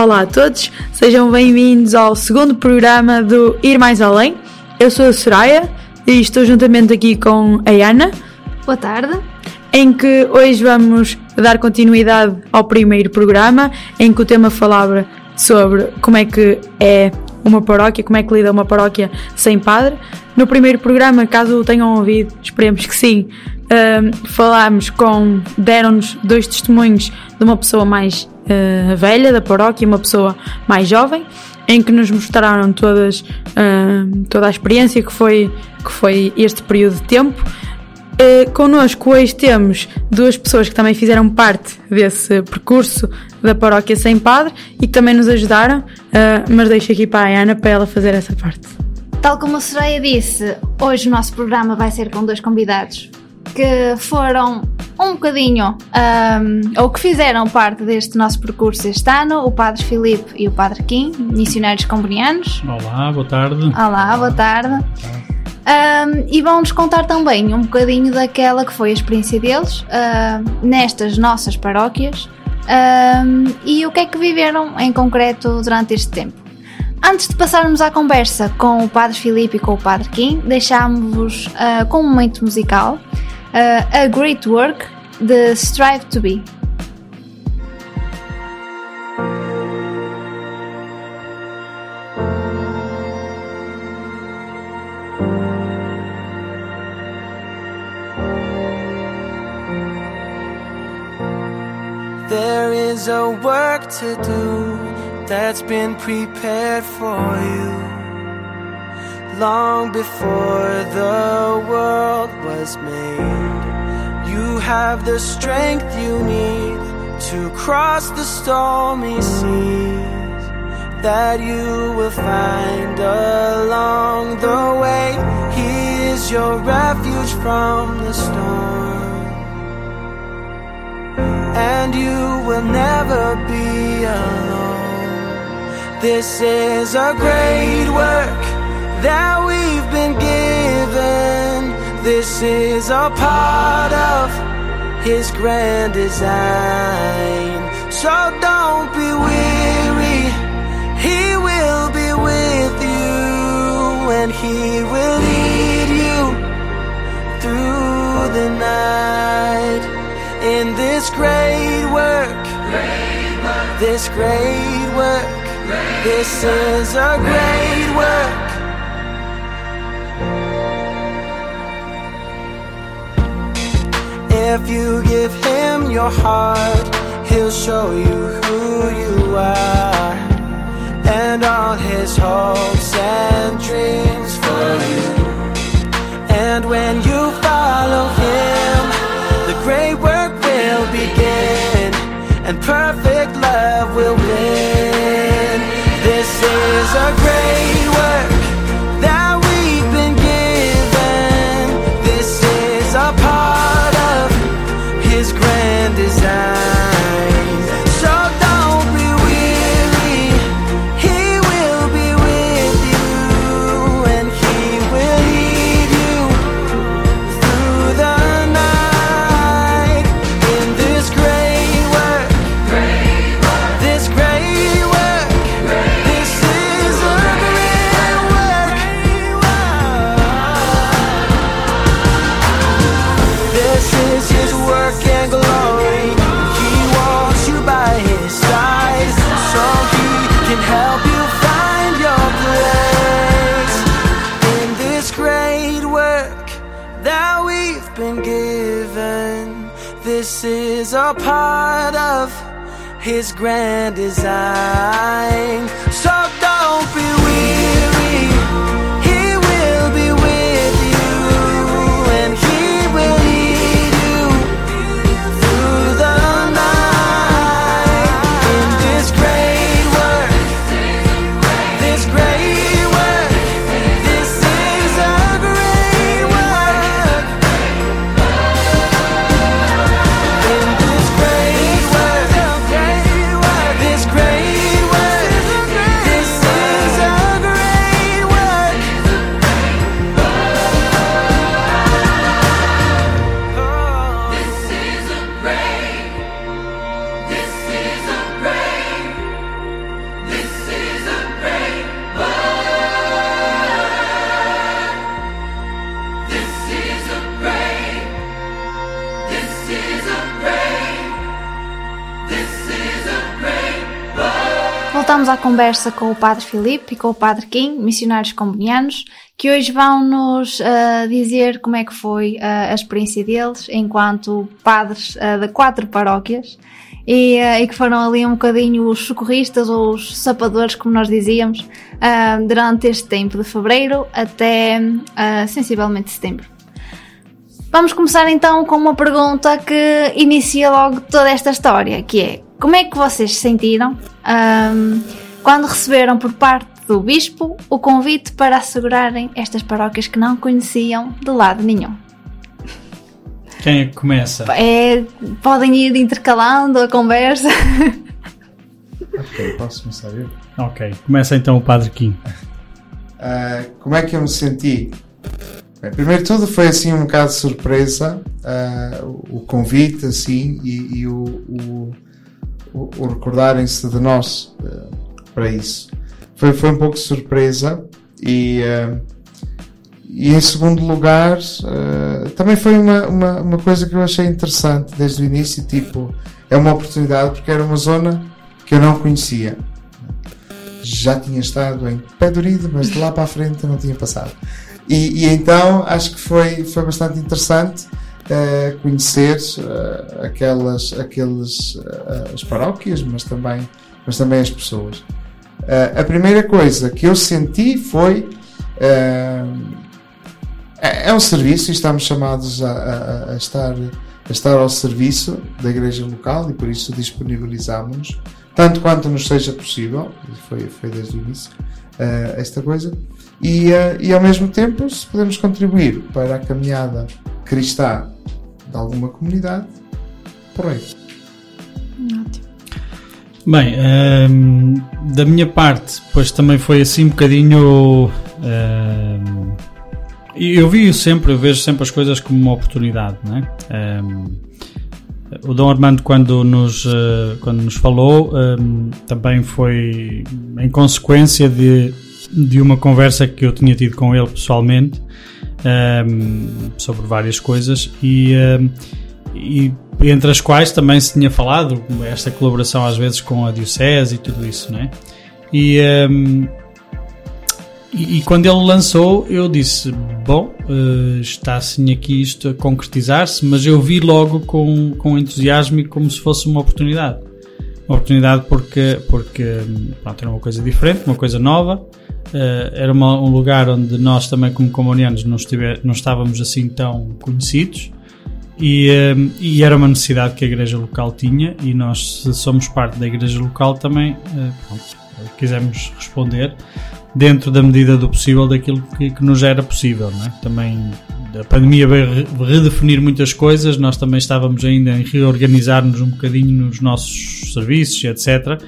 Olá a todos, sejam bem-vindos ao segundo programa do Ir Mais Além. Eu sou a Soraya e estou juntamente aqui com a Ana. Boa tarde. Em que hoje vamos dar continuidade ao primeiro programa, em que o tema falava sobre como é que é uma paróquia, como é que lida uma paróquia sem padre. No primeiro programa, caso o tenham ouvido, esperemos que sim, uh, falámos com, deram-nos dois testemunhos de uma pessoa mais uh, velha da paróquia e uma pessoa mais jovem, em que nos mostraram todas, uh, toda a experiência que foi, que foi este período de tempo. Uh, connosco hoje temos duas pessoas que também fizeram parte desse percurso da paróquia sem padre e que também nos ajudaram, uh, mas deixo aqui para a Ana para ela fazer essa parte. Tal como a Soraya disse, hoje o nosso programa vai ser com dois convidados que foram um bocadinho, um, ou que fizeram parte deste nosso percurso este ano, o Padre Filipe e o Padre Kim, missionários combonianos. Olá, boa tarde. Olá, boa tarde. Um, e vão-nos contar também um bocadinho daquela que foi a experiência deles uh, nestas nossas paróquias um, e o que é que viveram em concreto durante este tempo. Antes de passarmos à conversa com o Padre Filipe e com o Padre Kim, deixámos-vos uh, com um momento musical uh, A Great Work the Strive to Be. There is a work to do that's been prepared for you long before the world was made. You have the strength you need to cross the stormy seas that you will find along the way. He is your refuge from the storm, and you will never be alone. This is a great work that we've been given. This is a part of His grand design. So don't be weary, He will be with you, and He will lead you through the night in this great work. This great work. This is a great work. If you give him your heart, he'll show you who you are and all his hopes and dreams for you. And when you follow him, the great work will begin and perfect love will win. This is a great his grand design. Conversa com o Padre Filipe e com o Padre Kim, missionários combonianos, que hoje vão nos uh, dizer como é que foi uh, a experiência deles enquanto padres uh, de quatro paróquias e, e, que foram ali um bocadinho os socorristas ou os sapadores, como nós dizíamos, durante este tempo de fevereiro até sensivelmente setembro. Vamos começar então com uma pergunta que inicia logo toda esta história, que é como é que vocês se sentiram um, quando receberam por parte do Bispo o convite para assegurarem estas paróquias que não conheciam de lado nenhum? Quem é que começa? É, podem ir intercalando a conversa. Ok, posso começar eu? Ok, começa então o Padre Kim. Uh, como é que eu me senti? Bem, primeiro de tudo foi assim um bocado de surpresa uh, o convite assim e, e o, o, o, o recordarem-se de nós uh, para isso. Foi, foi um pouco surpresa e, uh, e em segundo lugar também foi uma, uma, uma coisa que eu achei interessante desde o início, tipo, é uma oportunidade porque era uma zona que eu não conhecia. Já tinha estado em Pé Dorido, mas de lá para a frente não tinha passado. E, e então acho que foi, foi bastante interessante uh, conhecer uh, aquelas, aquelas uh, as paróquias, mas também, mas também as pessoas. A primeira coisa que eu senti foi é, é um serviço e estamos chamados a, a, a, estar, a estar ao serviço da igreja local e por isso disponibilizamos-nos tanto quanto nos seja possível, foi, foi desde o início esta coisa, e, uh, e ao mesmo tempo, se podemos contribuir para a caminhada cristã de alguma comunidade, porreiro. Ótimo. Bem, um, ehm, da minha parte, pois também foi assim um bocadinho. Ehm, eu vi sempre, eu vejo sempre as coisas como uma oportunidade, é? Um, ehm, o Dom Armando, quando nos, uh, quando nos falou, também foi em consequência de de uma conversa que eu tinha tido com ele pessoalmente sobre várias coisas e, e entre as quais também se tinha falado esta colaboração às vezes com a Diocese e tudo isso, não é? E, um, e, e, quando ele lançou, eu disse: Bom, uh, está assim aqui isto a concretizar-se, mas eu vi logo com, com entusiasmo e como se fosse uma oportunidade. Uma oportunidade porque, porque pronto, era uma coisa diferente, uma coisa nova, Uh, era uma, um lugar onde nós também como comunianos não, não estávamos assim tão conhecidos e, uh, e, era uma necessidade que a igreja local tinha e nós se somos parte da igreja local também uh, pronto, quisemos responder dentro da medida do possível daquilo que, que nos era possível é? também a pandemia veio redefinir muitas coisas nós também estávamos ainda em reorganizar-nos um bocadinho nos nossos serviços etc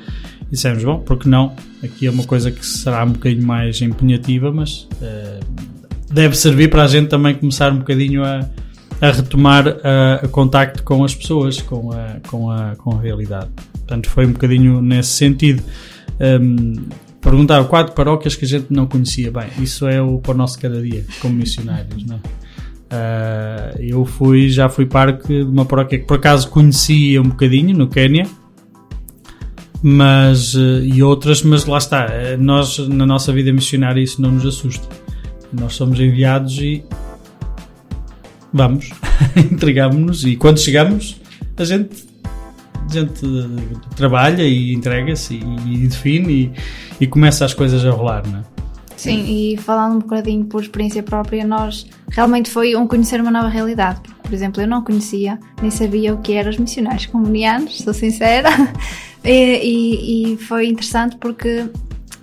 e dissemos, bom, porque não? Aqui é uma coisa que será um bocadinho mais empenhativa, mas uh, deve servir para a gente também começar um bocadinho a, a retomar a, a, contacto com as pessoas, com a, com, a, com a realidade. Portanto, foi um bocadinho nesse sentido. Um, perguntar quatro paróquias que a gente não conhecia bem. Isso é o para o nosso cada dia, como missionários, não é? Uh, eu fui, já fui parte de uma paróquia que por acaso conhecia um bocadinho no Quênia, mas eh, e outras, mas lá está, nós na nossa vida missionária isso não nos assusta. Nós somos enviados e vamos, entregamos-nos e quando chegamos a gente, a gente trabalha e entrega-se e, e, define e, e, começa as coisas a rolar, não é? Sim, e falando um bocadinho por experiência própria, nós realmente foi um conhecer uma nova realidade. Por exemplo, eu não conhecia, nem sabia o que eram os missionários comunianos, sou sincera. E, e, e foi interessante porque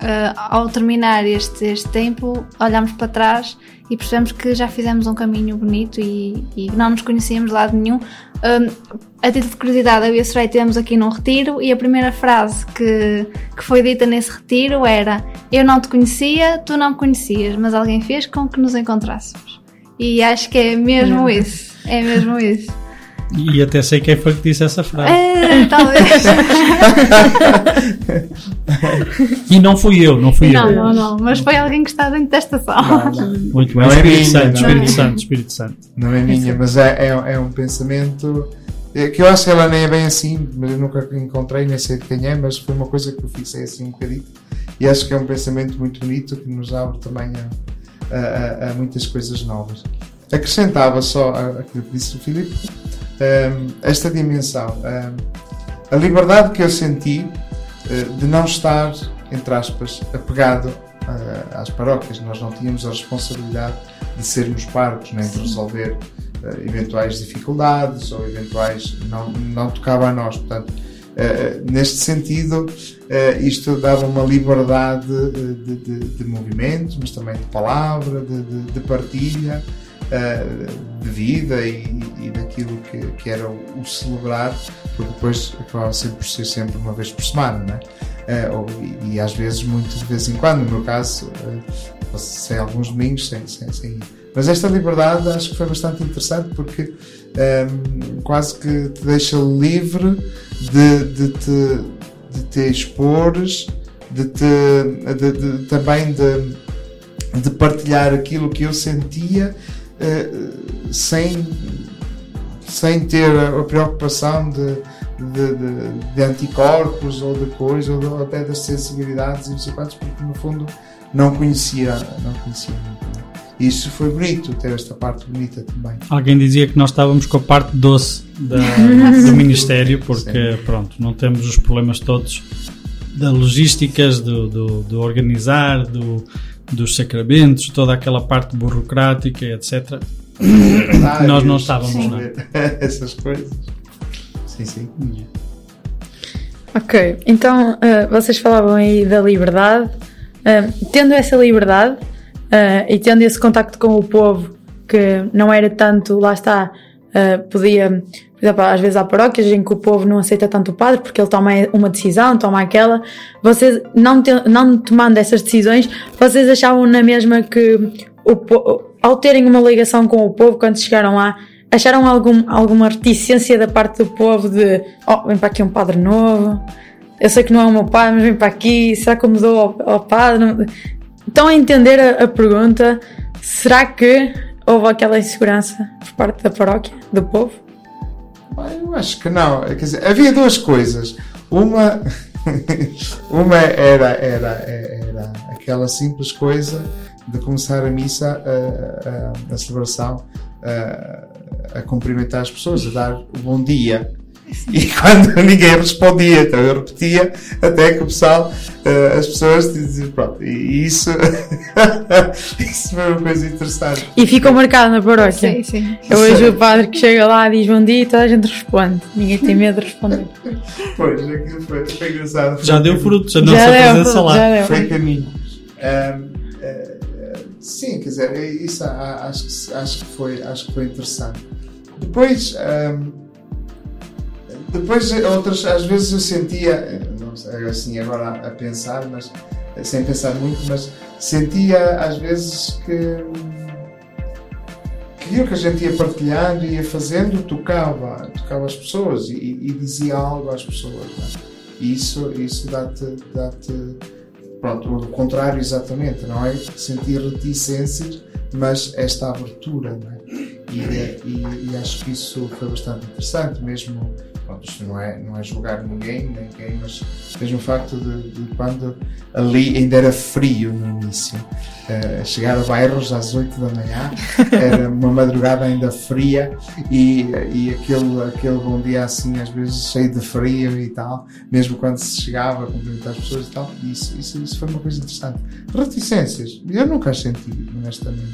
Uh, ao terminar este, este tempo, olhamos para trás e percebemos que já fizemos um caminho bonito e, e não nos conhecíamos de lado nenhum. Um, a título de curiosidade, eu e a Soraya estivemos aqui num retiro e a primeira frase que, que foi dita nesse retiro era: Eu não te conhecia, tu não me conhecias, mas alguém fez com que nos encontrássemos. E acho que é mesmo não. isso. É mesmo isso. E até sei quem foi que disse essa frase. É, talvez. e não fui eu, não fui não, eu. Não, não, mas foi alguém que está dentro desta sala. Muito bem, não é Espírito, é Santo, Espírito Santo, Espírito Santo. Não é minha, mas é, é, é um pensamento. É que eu acho que ela nem é bem assim, mas eu nunca encontrei, nem sei de quem é, mas foi uma coisa que eu fixei assim um bocadinho. E acho que é um pensamento muito bonito que nos abre também a, a, a muitas coisas novas. Acrescentava só aquilo que disse o Filipe, esta dimensão, a liberdade que eu senti uh, de não estar, entre aspas, apegado uh, às paróquias. Nós não tínhamos a responsabilidade de sermos parcos, nem de resolver uh, eventuais dificuldades ou eventuais. Não, não tocava a nós. Portanto, uh, neste sentido, uh, isto dava uma liberdade de, de, de movimentos, mas também de palavra, de, de, de partilha. de vida e, e daquilo que, que, era o, celebrar, porque depois acabava sempre por ser sempre uma vez por semana, não é? ou, e, às vezes, muito de vez em quando, no meu caso, sem alguns domingos sem, sem, sem. Mas esta liberdade acho que foi bastante interessante porque um, ehm, quase que te deixa livre de, de, te, de te expores, de te, de, de, também de, de partilhar aquilo que eu sentia uh, sem, sem ter a preocupação de, de, de, de, anticorpos ou de coisas, ou, até das sensibilidades e não porque no fundo não conhecia, não conhecia muito. Isso foi bonito, ter esta parte bonita também. Alguém dizia que nós estávamos com a parte doce da, do Ministério, porque pronto, não temos os problemas todos da logísticas, do, do, do organizar, do, dos sacramentos, toda aquela parte burocrática, etc. Ah, nós não estávamos, sim. não. Essas coisas. Sim, sim. Ok, então uh, vocês falavam aí da liberdade. Uh, tendo essa liberdade, Uh, e tendo esse contacto com o povo que não era tanto, lá está, uh, podia, por exemplo, às vezes há paróquias em que o povo não aceita tanto o padre porque ele toma uma decisão, toma aquela. Vocês, não, te, não tomando essas decisões, vocês achavam na mesma que o, ao terem uma ligação com o povo, quando chegaram lá, acharam algum, alguma reticência da parte do povo de, oh, vem para aqui um padre novo, eu sei que não é o meu pai, mas vem para aqui, será que eu mudou ao, ao padre? Estão a entender a, a pergunta? Será que houve aquela insegurança por parte da paróquia, do povo? Eu acho que não. Quer dizer, havia duas coisas. Uma, uma era, era, era aquela simples coisa de começar a missa, a, a, a celebração, a, a cumprimentar as pessoas, a dar o bom dia. E quando ninguém respondia, então eu repetia até que o pessoal, uh, as pessoas diziam, pronto, e isso, isso foi uma coisa interessante. E ficou marcado na paróquia. Sim, sim. Eu hoje o padre que chega lá diz bom dia e toda a gente responde. Ninguém tem medo de responder. pois, aquilo foi, foi engraçado. Já deu frutos, a nossa presença lá. Já deu. Foi caminho. Um, uh, eh, sim, quer dizer, isso acho, acho, que foi, acho que foi interessante. Depois, um, depois, outras, às vezes eu sentia, não sei, assim agora a, pensar, mas sem pensar muito, mas sentia às vezes que aquilo que a gente ia partilhando ia fazendo tocava, tocava as pessoas e, e dizia algo às pessoas. É? E isso, isso dá-te, dá-te, pronto, o contrário exatamente, não é? Sentir reticências, mas esta abertura, não é? E, e, e acho que isso foi bastante interessante, mesmo pronto, isto não é, não é julgar ninguém, ninguém mas mesmo o facto de, de, quando ali ainda era frio no início, uh, chegar a bairros às 8 da manhã, era uma madrugada ainda fria e, e aquele, aquele bom dia assim, às vezes cheio de frio e tal, mesmo quando se chegava a cumprimentar as pessoas e tal, isso, isso, isso foi uma coisa interessante. Reticências, eu nunca as senti, honestamente.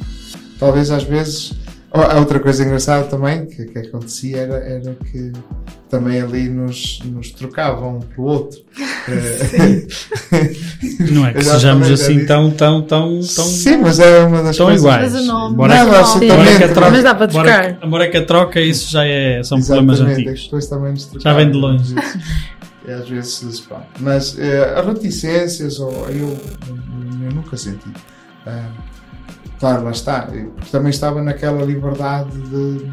Talvez às vezes a outra coisa engraçada também que, que acontecia era, era que também ali nos, nos trocavam um pelo outro. não é que sejamos assim tão, tão, tão, tão. Sim, mas é uma das tão coisas. iguais. Embora, não, que, embora que a troca, mas dá para trocar. Embora que a troca, isso já é, são problemas antigos. já vem de longe. É, às vezes, pá. Mas uh, as reticências, ou eu, eu nunca senti. Uh, Claro, lá está. Também estava naquela liberdade de,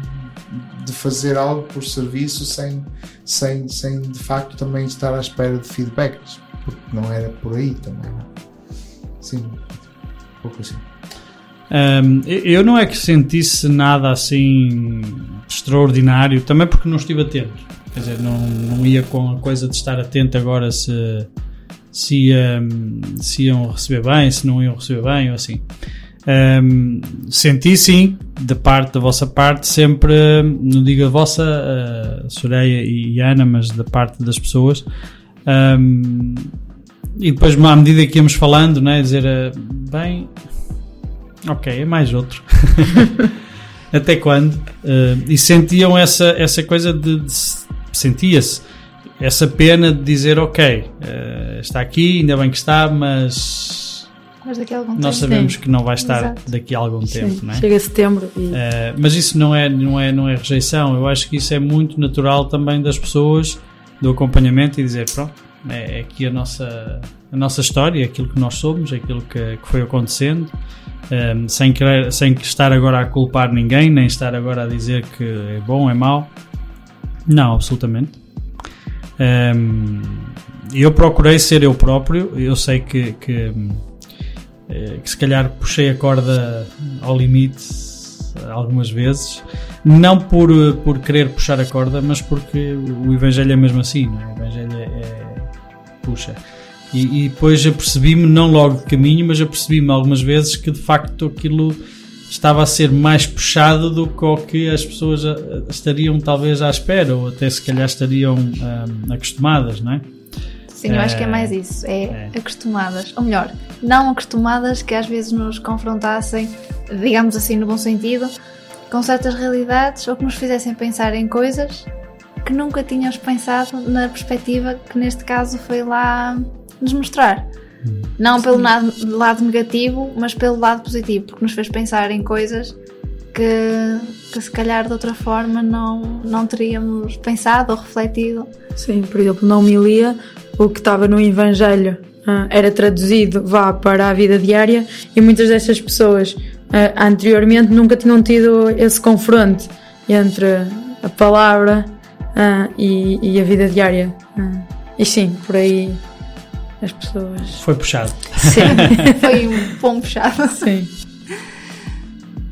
de fazer algo por serviço sem, sem, sem de facto também estar à espera de feedbacks. Porque não era por aí também. Sim, um pouco assim. Um, eu não é que sentisse nada assim extraordinário, também porque não estive atento. Quer dizer, não, não ia com a coisa de estar atento agora se, se, um, se iam receber bem, se não iam receber bem ou assim. Um, senti sim, da parte da vossa parte, sempre, não digo a vossa, Soraya e Ana, mas da parte das pessoas. Um, e depois, à medida que íamos falando, né, dizer, uh, bem, ok, é mais outro. Até quando? Uh, e sentiam essa, essa coisa de, de sentia-se essa pena de dizer, ok, uh, está aqui, ainda bem que está, mas, mas daqui a algum nós tempo. sabemos Sim. que não vai estar Exato. daqui a algum Sim, tempo, não é? Chega setembro e Uh, mas isso não é, não, é, não é rejeição, eu acho que isso é muito natural também das pessoas, do acompanhamento e dizer, pronto, é, é aqui a nossa, a nossa história, é aquilo que nós somos, é aquilo que, que foi acontecendo, um, sem, querer, sem estar agora a culpar ninguém, nem estar agora a dizer que é bom, é mau. Não, absolutamente. Um, eu procurei ser eu próprio, eu sei que, que, que se calhar puxei a corda ao limite algumas vezes, não por, eh, por querer puxar a corda, mas porque o Evangelho é mesmo assim, não é? o Evangelho é, é- puxa. E, e depois apercebi-me, não logo de caminho, mas apercebi-me algumas vezes que de facto aquilo estava a ser mais puxado do que o que as pessoas estariam talvez à espera, ou até se calhar estariam acostumadas, não é? Sim, eu acho que é mais isso. É, É. acostumadas. Ou melhor, não acostumadas que às vezes nos confrontassem, digamos assim, no bom sentido, com certas realidades ou que nos fizessem pensar em coisas que nunca tínhamos pensado na perspectiva que neste caso foi lá nos mostrar. Não pelo lado, lado negativo, mas pelo lado positivo, porque nos fez pensar em coisas que, que se calhar de outra forma não, não teríamos pensado ou refletido. Sim, por exemplo, na homilia, o que estava no Evangelho ah, era traduzido vá para a vida diária e muitas dessas pessoas ah, anteriormente nunca tinham tido esse confronto entre a palavra ah, e, e a vida diária. E sim, por aí as pessoas. Foi puxado. Sim, Foi um bom puxado. sim.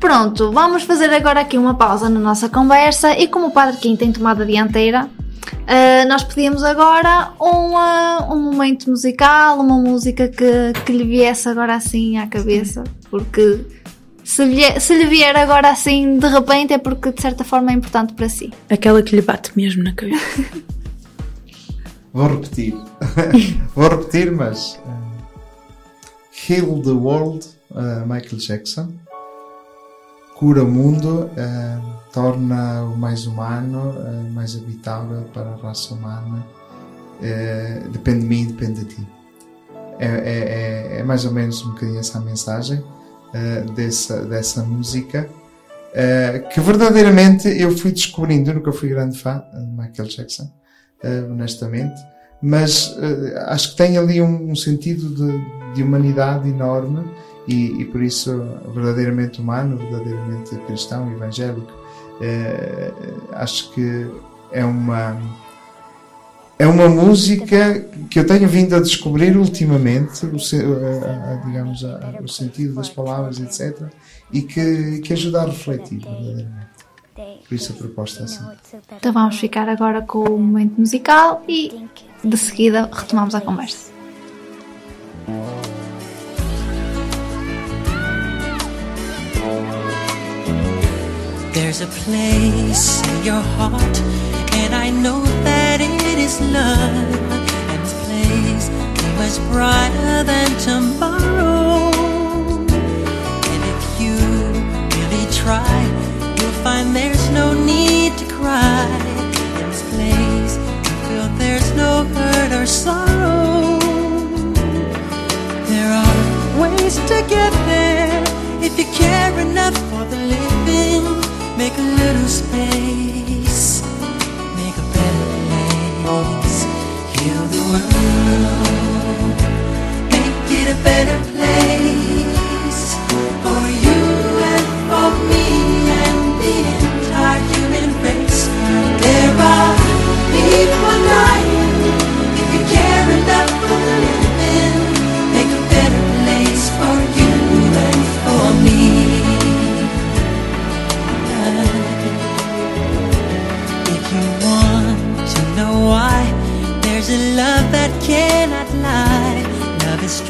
Pronto, vamos fazer agora aqui uma pausa na nossa conversa e como o Padre Kim tem tomado a dianteira, eh, nós pedimos agora um, ah, um momento musical, uma música que, que lhe viesse agora assim à cabeça, porque se lhe, se lhe vier agora assim de repente é porque de certa forma é importante para si. Aquela que lhe bate mesmo na cabeça. Vou repetir. Vou repetir, mas. uh, Heal the World, uh, Michael Jackson. Cura o mundo, uh, torna-o mais humano, uh, mais habitável para a raça humana. Uh, depende de mim, depende de ti. É, é- é- é mais ou menos um bocadinho essa mensagem uh, dessa, dessa música. uh, que verdadeiramente eu fui descobrindo, eu nunca fui grande fã de Michael Jackson, uh, honestamente, mas acho que tem ali um, um sentido de, de humanidade enorme e, e por isso verdadeiramente humano, verdadeiramente cristão, evangélico. Uh, acho que é uma é uma música que eu tenho vindo a descobrir ultimamente, o, se- a- a- digamos, a- o sentido das palavras, etc. E que, que ajuda a refletir, verdadeiramente. Por isso a proposta é assim. Então vamos ficar agora com o momento musical e de seguida retomamos a conversa. There's a place in your heart, and I know that it is love. And this place is much brighter than tomorrow. And if you really try, you'll find there's no need to cry. In this place, you feel there's no hurt or sorrow. There are ways to get there if you care enough for the living. Make a little space, make a better place. Heal the world, make it a better place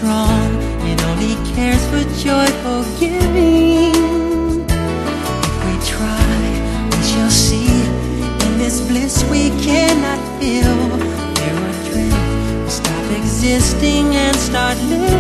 strong, it only cares for joyful giving. If we try, we shall see. In this bliss we cannot feel. There are dreams, we stop existing and start living.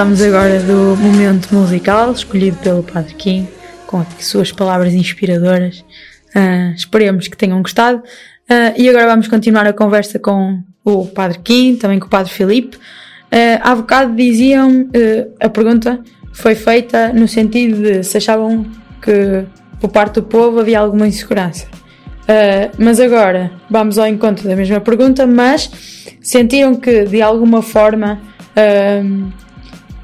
Voltamos agora do momento musical escolhido pelo Padre Kim, com as suas palavras inspiradoras. Ah, esperemos que tenham gostado. Ah, e agora vamos continuar a conversa com o Padre Kim, também com o Padre Filipe. Ah, há bocado diziam, ah, a pergunta foi feita no sentido de se achavam que por parte do povo havia alguma insegurança. Uh, mas agora vamos ao encontro da mesma pergunta, mas sentiram que de alguma forma uh,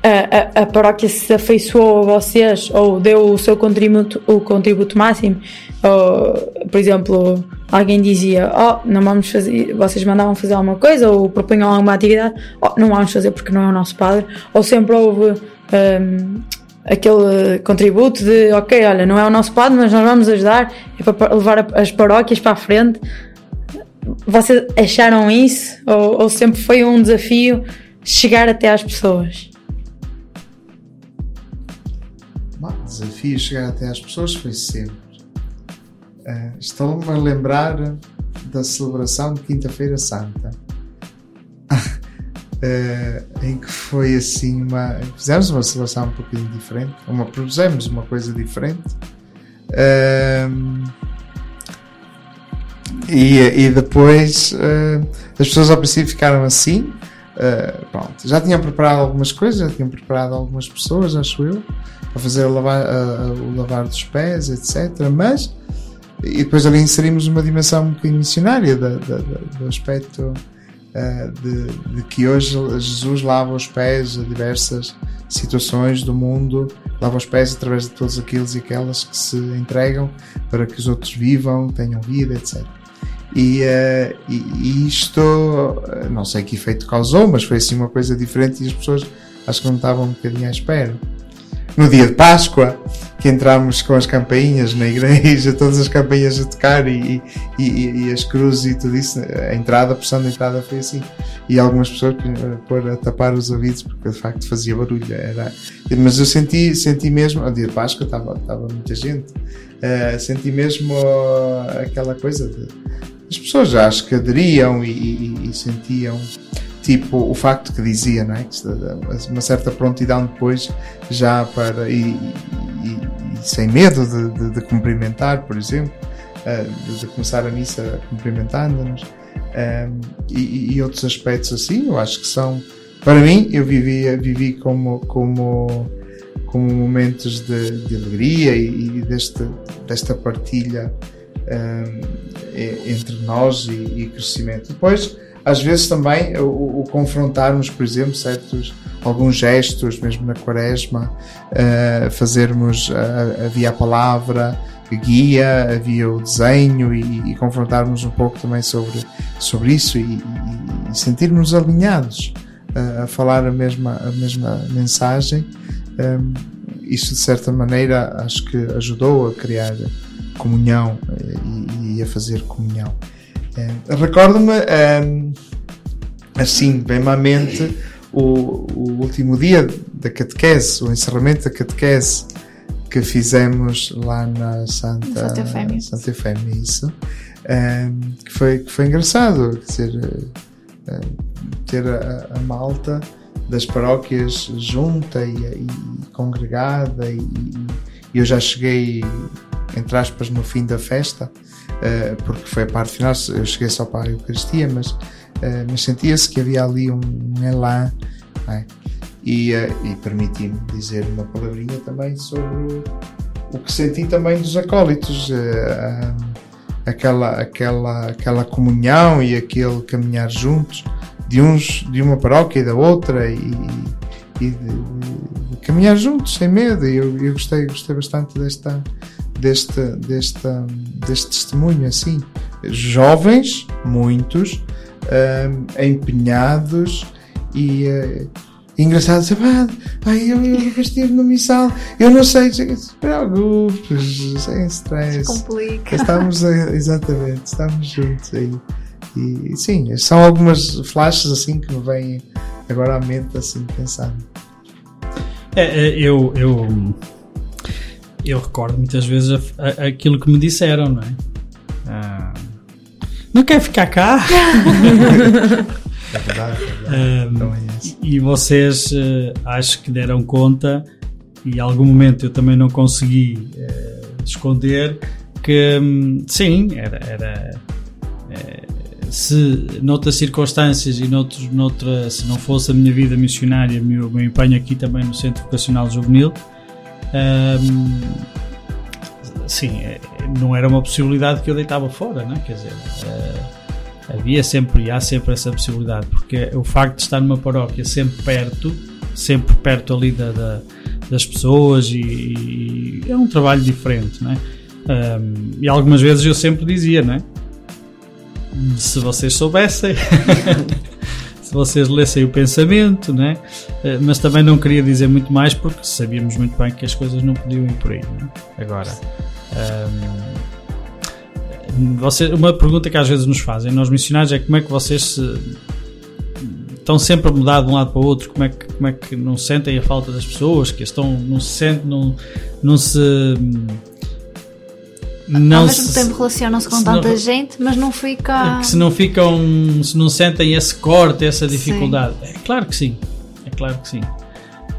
a, a, paróquia se afeiçoou a vocês ou deu o seu contributo, o contributo máximo? Ou, por exemplo, alguém dizia, oh, não vamos fazer, vocês mandavam fazer alguma coisa ou propunham alguma atividade, oh, não vamos fazer porque não é o nosso padre, ou sempre houve um, aquele contributo de, ok, olha, não é o nosso padre, mas nós vamos ajudar é para levar as paróquias para a frente. Vocês acharam isso? Ou, ou sempre foi um desafio chegar até às pessoas? Desafio chegar até às pessoas foi sempre. Uh, Estou-me a lembrar da celebração de Quinta-feira Santa. Uh, em que foi assim uma. Fizemos uma celebração um pouquinho diferente, uma, propusemos uma coisa diferente. Uh, e, e depois uh, as pessoas ao princípio ficaram assim. pronto, já tinham preparado algumas coisas, já tinham preparado algumas pessoas, acho eu, para fazer o lavar, o lavar dos pés, etc. Mas, e depois ali inserimos uma dimensão um bocadinho missionária do, do, do aspecto uh, de, de, que hoje Jesus lava os pés a diversas situações do mundo, lava os pés através de todos aqueles e aquelas que se entregam para que os outros vivam, tenham vida, etc. E, uh, e, e isto, não sei que efeito causou, mas foi assim uma coisa diferente e as pessoas acho que não estavam um bocadinho à espera no dia de Páscoa, que entramos com as campainhas na igreja, todas as campainhas a tocar e, e, e, as cruzes e tudo isso, a entrada, a pressão da entrada foi assim. E algumas pessoas pôr a tapar os ouvidos porque de facto fazia barulho. Era... Mas eu senti, senti mesmo, no dia de Páscoa estava, estava muita gente, uh, senti mesmo aquela coisa de. As pessoas já acho que aderiam e, e sentiam tipo o facto que dizia, não é? uma certa prontidão depois já para e, e, e sem medo de, de, de, cumprimentar, por exemplo, uh, de, começar a missa cumprimentando-nos um, e, e, outros aspectos assim, eu acho que são para mim eu vivi, vivi como como como momentos de, de alegria e, deste, desta partilha um, entre nós e crescimento. Depois às vezes também o, o confrontarmos, por exemplo, certos alguns gestos, mesmo na quaresma, uh, fazermos, uh, havia a palavra guia, havia o desenho e, e confrontarmos um pouco também sobre, sobre isso e, e, e sentirmos alinhados uh, a falar a mesma, a mesma mensagem. Um, isso de certa maneira acho que ajudou a criar comunhão e, e a fazer comunhão. É, recordo-me, um, assim, bem à mente, o, o, último dia da catequese, o encerramento da catequese que fizemos lá na Santa, Santa Efémia. Santa Efémia, isso. Um, que, foi, que foi engraçado, quer dizer, ter a, a, malta das paróquias junta e, e congregada e, e eu já cheguei entre aspas no fim da festa uh, porque foi a parte final, eu cheguei só para a Eucaristia, mas, uh, mas sentia-se que havia ali um, elan é? e, uh, e permiti-me dizer uma palavrinha também sobre o que senti também dos acólitos, aquela, aquela, aquela comunhão e aquele caminhar juntos de uns de uma paróquia e da outra e, e de, de, de, caminhar juntos sem medo eu, eu gostei, gostei bastante desta deste, deste, deste testemunho assim. Jovens, muitos, um, empenhados e uh, engraçados. Ah, ai, eu, eu estive no missal, eu não sei, se preocupes, sem stress. Complica. Estamos, exatamente, estamos juntos aí. E sim, são algumas flashes assim que me vêm agora à mente, assim, pensando. É, é eu, eu eu recordo muitas vezes a, a, aquilo que me disseram, não é? Ah, não quer ficar cá? é verdade, é verdade. Um, é e vocês uh, acho que deram conta, e em algum momento eu também não consegui uh, esconder, que um, sim, era. era uh, se noutras circunstâncias e noutros, noutra, se não fosse a minha vida missionária, meu, meu empenho aqui também no Centro Vocacional Juvenil, um, sim, é, não era uma possibilidade que eu deitava fora, né? quer dizer, uh, havia sempre e há sempre essa possibilidade, porque o facto de estar numa paróquia sempre perto, sempre perto ali da, da, das pessoas e, e, é um trabalho diferente, né? Um, e algumas vezes eu sempre dizia, né? Se vocês soubessem. vocês lessem o pensamento, né? Eh, mas também não queria dizer muito mais porque sabíamos muito bem que as coisas não podiam ir por aí. Né? Agora, um, você, uma pergunta que às vezes nos fazem, nós missionários, é como é que vocês se estão sempre a mudar de um lado para o outro, como é que, como é que não sentem a falta das pessoas, que estão, não se sentem, não, não se. Não Ao mesmo se- tempo relacionam-se com se tanta não- gente, mas não fica. que se não ficam, se não sentem esse corte, essa dificuldade. É claro que sim, é claro que sim.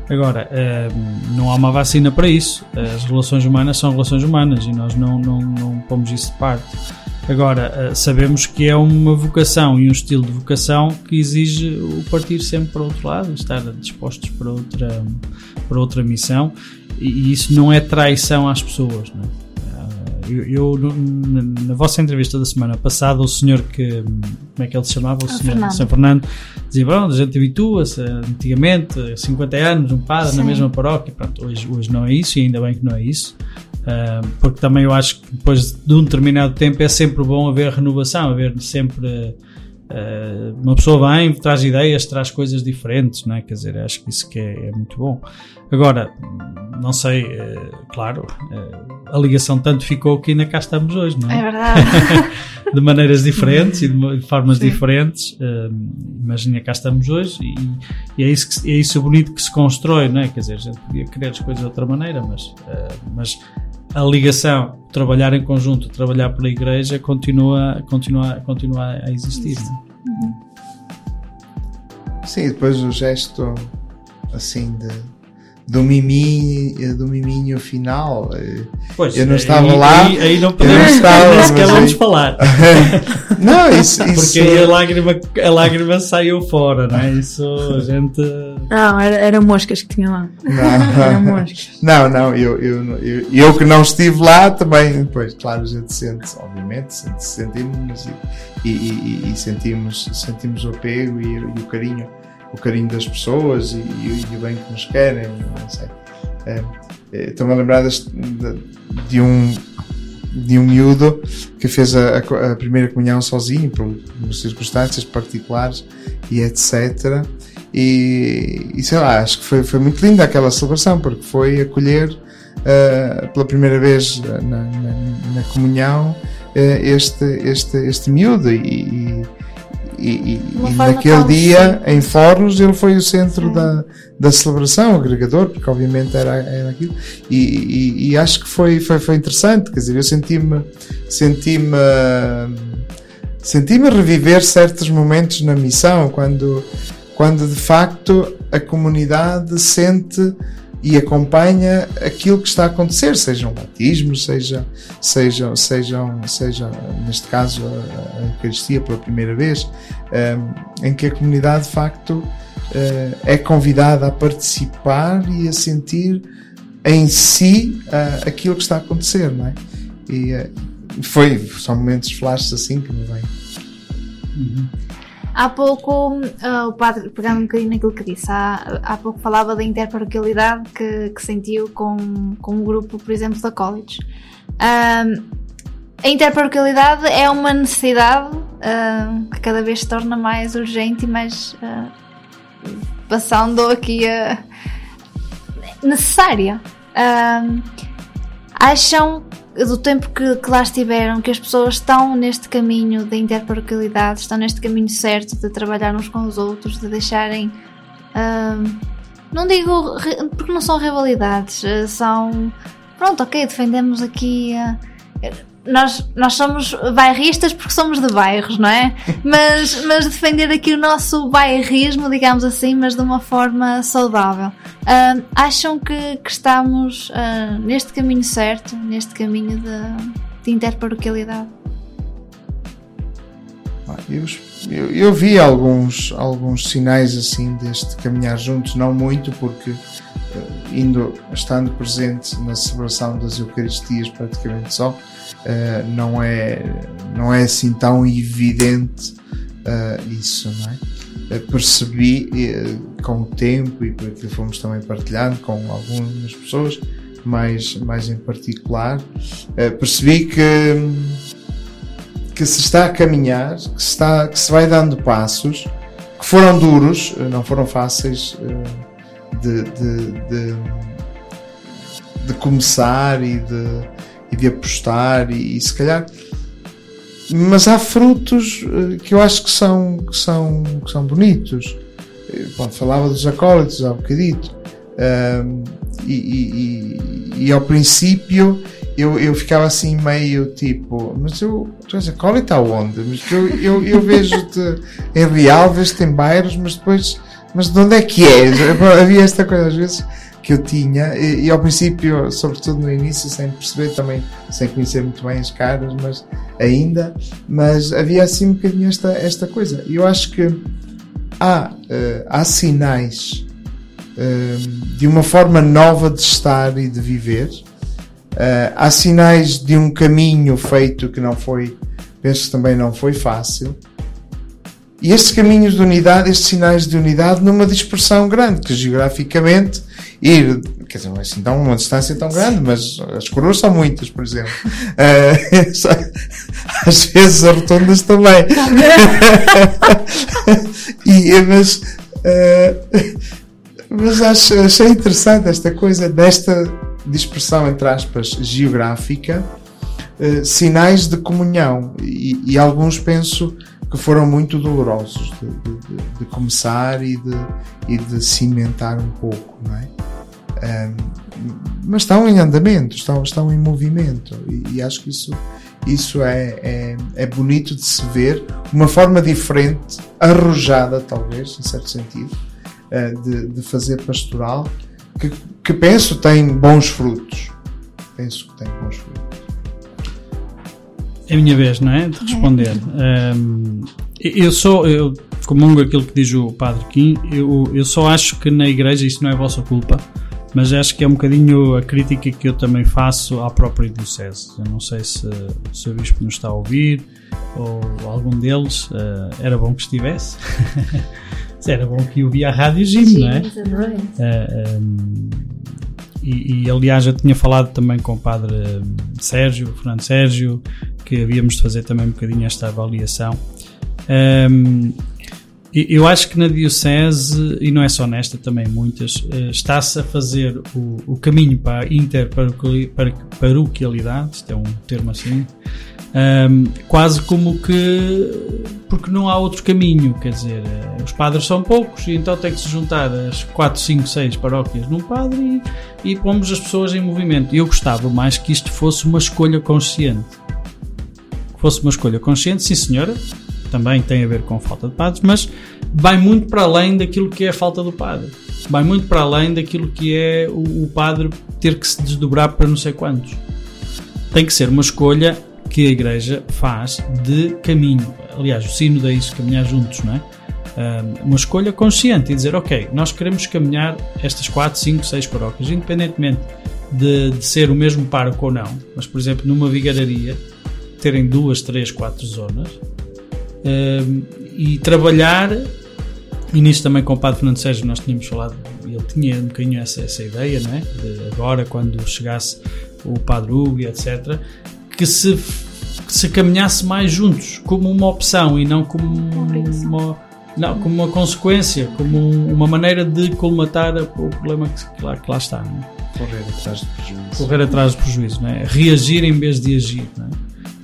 Agora, eh, não há uma vacina para isso. As relações humanas são relações humanas e nós não, não, não pomos isso de parte. Agora, eh, sabemos que é uma vocação e um estilo de vocação que exige o partir sempre para outro lado, estar dispostos para outra, para outra missão e isso não é traição às pessoas. Não é? Eu, eu, na, na vossa entrevista da semana passada, o senhor que. Como é que ele se chamava? O Ah, senhor Fernando. São Fernando dizia: Pronto, a gente habitua-se. Antigamente, 50 anos, um padre na Sim. mesma paróquia. Pronto, hoje, hoje não é isso e ainda bem que não é isso. Ah, porque também eu acho que depois de um determinado tempo é sempre bom haver renovação, haver sempre. Ah, uma pessoa vem, traz ideias, traz coisas diferentes, não é? Quer dizer, acho que isso que é, é muito bom. Agora, não sei, eh, claro, eh, a ligação tanto ficou que ainda cá estamos hoje, não É é? verdade. De maneiras diferentes e de de formas Sim. diferentes, mas ainda cá estamos hoje e, e é, isso que, é isso bonito que se constrói, não é? Quer dizer, a gente podia querer as coisas de outra maneira, mas, mas a ligação, trabalhar em conjunto, trabalhar pela igreja, continua, continua, continua a existir. é? Sim, e depois o gesto assim de, do, miminho, do miminho final. eh, Pois, Eu não aí- estava lá, Aí, aí não podemos não estava, nem sequer mas vamos aí- falar. Não, isso. isso Porque aí a lágrima, a lágrima saiu fora, não é? Isso a gente. Não, era, era moscas que tinha lá. Era não, moscas. não, não eu, eu, eu, eu que não estive lá também, depois, claro, a gente sente, obviamente, sente, sentimos e, e, e, e sentimos, sentimos o apego e, e o carinho, o carinho das pessoas e, e, o bem que nos querem, não sei. É, é, Estou-me a lembrar de, de um de um miúdo que fez a, a primeira comunhão sozinho por, por circunstâncias particulares e etc e, e sei lá, acho que foi, foi muito linda aquela celebração porque foi acolher eh, pela primeira vez na, na, na comunhão eh, este, este, este miúdo e, e, e, e- e naquele dia em Fornos ele foi o centro da, da celebração, o agregador, porque obviamente era, era aquilo. E, e- e acho que foi, foi, foi interessante, quer dizer, eu senti-me senti-me senti-me reviver certos momentos na missão quando, quando de facto a comunidade sente e acompanha aquilo que está a acontecer, sejam batismos, seja, sejam, sejam, seja neste caso a, Eucaristia pela primeira vez, um, em que a comunidade de facto eh, é convidada a participar e a sentir em si aquilo que está a acontecer, não é? E eh, foi, são momentos flashes assim que me vêm. Há pouco, ah, o padre, pegando um bocadinho naquilo que disse, há, há pouco falava da interparoquialidade que, que sentiu com, com o grupo, por exemplo, da College. Ahm, a interparoquialidade é uma necessidade ah, que cada vez se torna mais urgente e mais ah, passando aqui a necessária. Acham do tempo que, que lá estiveram que as pessoas estão neste caminho da interparoquialidade, estão neste caminho certo de trabalhar uns com os outros, de deixarem. ahm, não digo porque não são rivalidades, eh, são. Pronto, ok, defendemos aqui. ah, nós, nós somos bairristas porque somos de bairros, não é? Mas, mas defender aqui o nosso bairrismo, digamos assim, mas de uma forma saudável. Ah, acham que, que estamos ah, neste caminho certo, neste caminho de, de interparoquialidade? Ah, Eu, eu, eu vi alguns, alguns sinais assim deste caminhar juntos, não muito, porque eh, indo, estando presente na celebração das Eucaristias praticamente só, eh, não, é, não é assim tão evidente eh, isso, não é? Eh, Percebi com o tempo e por aquilo que fomos também partilhando com algumas pessoas, mais, mais em particular, percebi que que se está a caminhar, que se, está, que se vai dando passos, que foram duros, não foram fáceis de, de, de, de começar e de, e de apostar e, e se calhar mas há frutos eh, que eu acho que são, que são, que são bonitos. eh, pronto, falava dos acólitos há um bocadito. E, e- e- e ao princípio eu, eu ficava assim meio tipo, mas eu, tu és acólito aonde? Mas eu, eu, eu vejo-te em real, vejo-te em bairros, mas depois, mas de onde é que és? Havia esta coisa às vezes que eu tinha, e, e ao princípio, sobretudo no início, sem perceber também, sem conhecer muito bem as caras, mas ainda, mas havia assim um bocadinho esta, esta coisa. E eu acho que há, eh, há sinais eh, de uma forma nova de estar e de viver. Eh, há sinais de um caminho feito que não foi, penso que também não foi fácil. E estes caminhos de unidade, estes sinais de unidade, numa dispersão grande, que geograficamente ir, quer dizer, não é assim tão uma distância tão grande, mas as coroas são muitas, por exemplo. Eh, às vezes as rotondas também. e, mas, eh, mas acho, achei interessante esta coisa desta dispersão, entre aspas, geográfica, eh, sinais de comunhão. E, e alguns penso que foram muito dolorosos de, de- de- começar e de, e de cimentar um pouco, não é? Ahm, mas estão em andamento, estão, estão em movimento e, e acho que isso, isso é, é, é bonito de se ver, uma forma diferente, arrojada talvez, em certo sentido, eh, de, de fazer pastoral, que, que penso tem bons frutos. Penso que tem bons frutos. É a minha vez, não é? De responder. Ahm, eu sou, eu comungo aquilo que diz o Padre Kim, eu, eu só acho que na igreja, isso não é vossa culpa, mas acho que é um bocadinho a crítica que eu também faço à própria Diocese. Eu não sei se, se o Bispo nos está a ouvir ou algum deles, ah, era bom que estivesse. era bom que eu via a Rádio Gym, não é? exatamente. Uh, um, e, e, aliás eu tinha falado também com o padre Sérgio, Fernando Sérgio, que havíamos de fazer também um bocadinho esta avaliação. Um, eu acho que na Diocese, e não é só nesta, também muitas, eh, está-se a fazer o, o caminho para a interparoquialidade, isto é um termo assim, um, quase como que porque não há outro caminho, quer dizer, eh, os padres são poucos e então tem que se juntar as 4, 5, 6 paróquias num padre e, e pomos as pessoas em movimento. Eu gostava mais que isto fosse uma escolha consciente. Que fosse uma escolha consciente, sim senhora, também tem a ver com falta de padres, mas vai muito para além daquilo que é a falta do padre. Vai muito para além daquilo que é o, o padre ter que se desdobrar para não sei quantos. Tem que ser uma escolha que a Igreja faz de caminho. Aliás, o sino é isso, caminhar juntos, não é? Um, uma escolha consciente e dizer, ok, nós queremos caminhar estas 4, 5, 6 paróquias, independentemente de, de ser o mesmo pároco ou não, mas por exemplo, numa vigararia, terem duas, três, quatro zonas e trabalhar. E nisso também com o Padre Fernando Sérgio nós tínhamos falado, ele tinha um bocadinho essa, essa ideia, não é? De agora, quando chegasse o Padre Hugo etc., que se, que se caminhasse mais juntos, como uma opção e não como uma, não, como uma consequência, como um- uma maneira de colmatar o problema que, que lá, que lá está. Não é? Correr atrás do prejuízo. correr atrás do prejuízo, não é? reagir em vez de agir. Não é?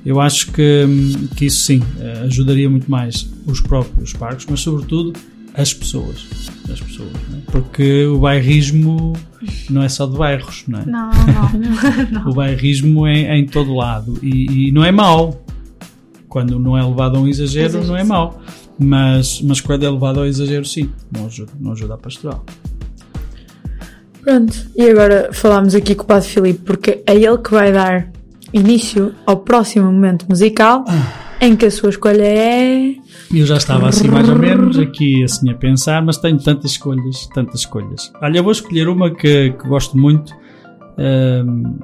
Eu acho que, hum, que isso sim eh, ajudaria muito mais os próprios parques, mas sobretudo as pessoas. As pessoas não é? Porque o bairrismo não é só de bairros, não é? Não, não. O bairrismo é, é em todo lado e, e não é mau. Quando não é levado a um exagero, não é mau. Mas, mas quando é levado ao exagero, sim, não ajuda, não ajuda a pastoral. Pronto, e agora falámos aqui com o Padre Filipe, porque é ele que vai dar início ao próximo momento musical, em que a sua escolha é. Eu já estava assim mais ou menos aqui assim a pensar, mas tenho tantas escolhas, tantas escolhas. Olha, eu vou escolher uma que, que gosto muito ahm,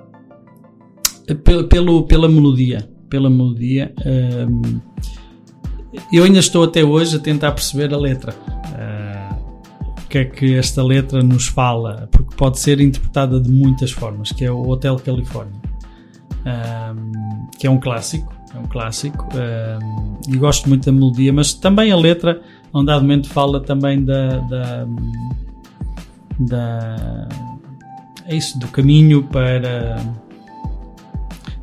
pelo, pela melodia. Pela melodia. ahm, eu ainda estou até hoje a tentar perceber a letra. Ah, o que é que esta letra nos fala? Porque pode ser interpretada de muitas formas, que é o Hotel Califórnia. Ahm, que é um clássico, é um clássico. Ehm, e gosto muito da melodia, mas também a letra, a um dado momento, fala também da, da, da. é isso, do caminho para.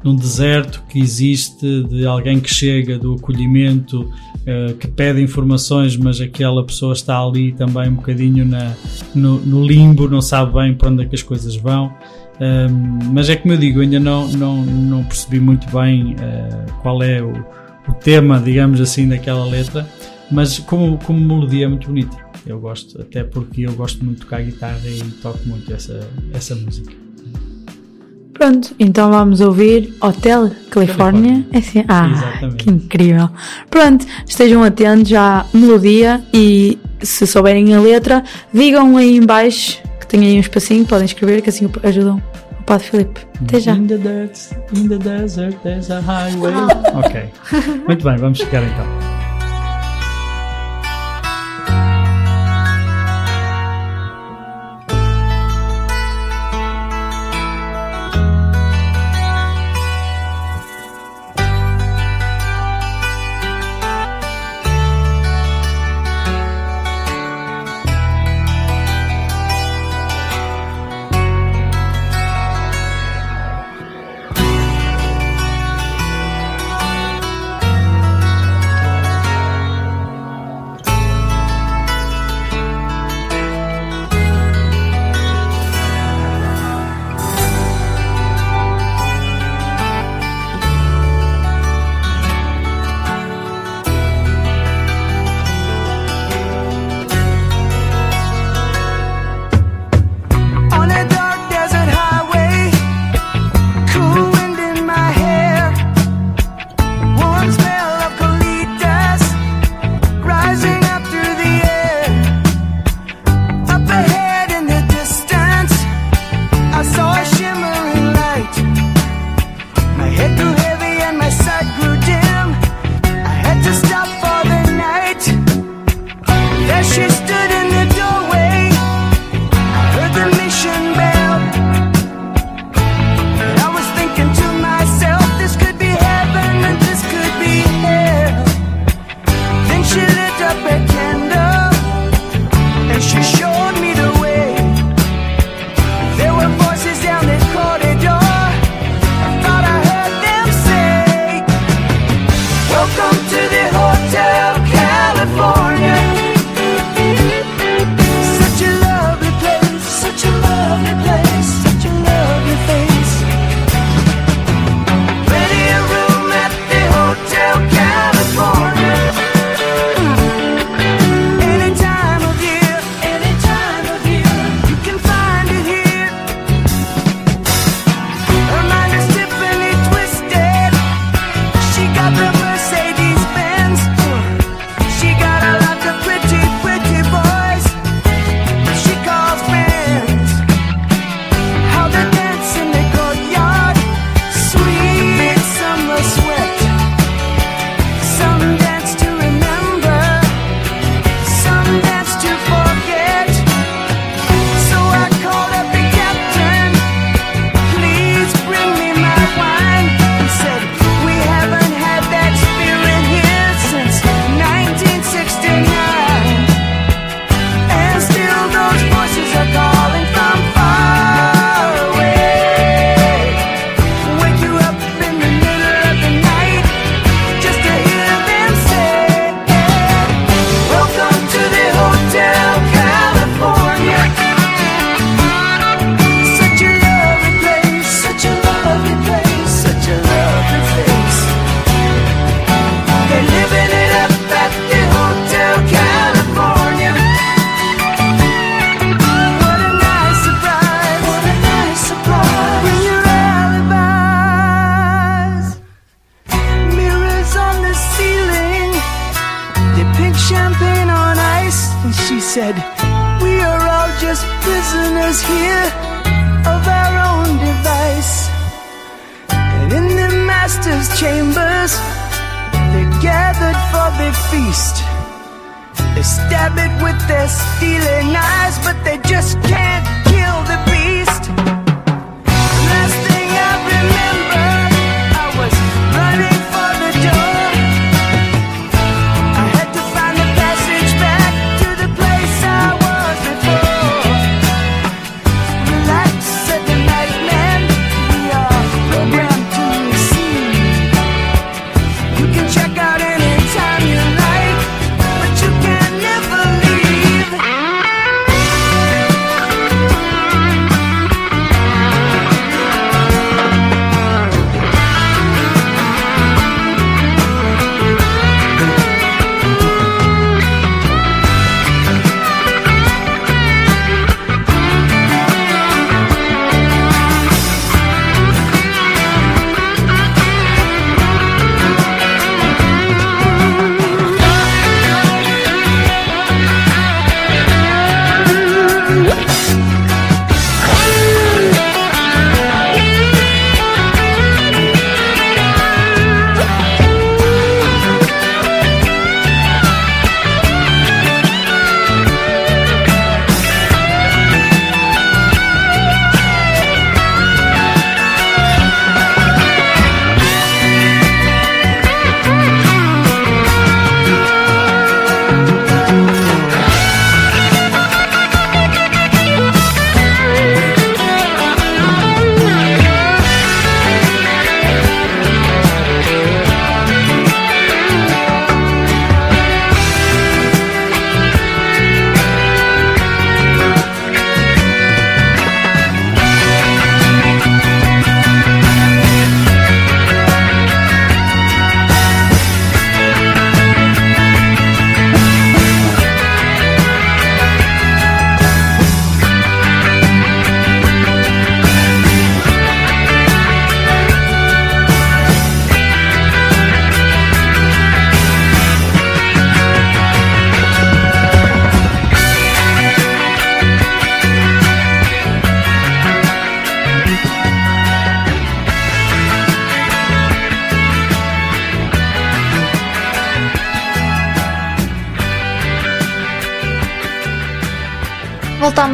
num deserto que existe, de alguém que chega, do acolhimento, uh, que pede informações, mas aquela pessoa está ali também um bocadinho na, no, no limbo, não sabe bem para onde é que as coisas vão. Mas é como eu digo, ainda não, não, não percebi muito bem uh, qual é o, o, tema, digamos assim, daquela letra, mas como, como melodia é muito bonita. Eu gosto, até porque eu gosto muito de tocar guitarra e toco muito essa, essa música. Pronto, então vamos ouvir Hotel California. California. É assim, ah, Exatamente. que incrível. Pronto, estejam atentos à melodia e se souberem a letra, digam aí embaixo que tem aí um espacinho, podem escrever que assim ajudam o Padre Filipe. Até já. In the, desert, in the desert, there's a highway. ok. Muito bem, vamos chegar então.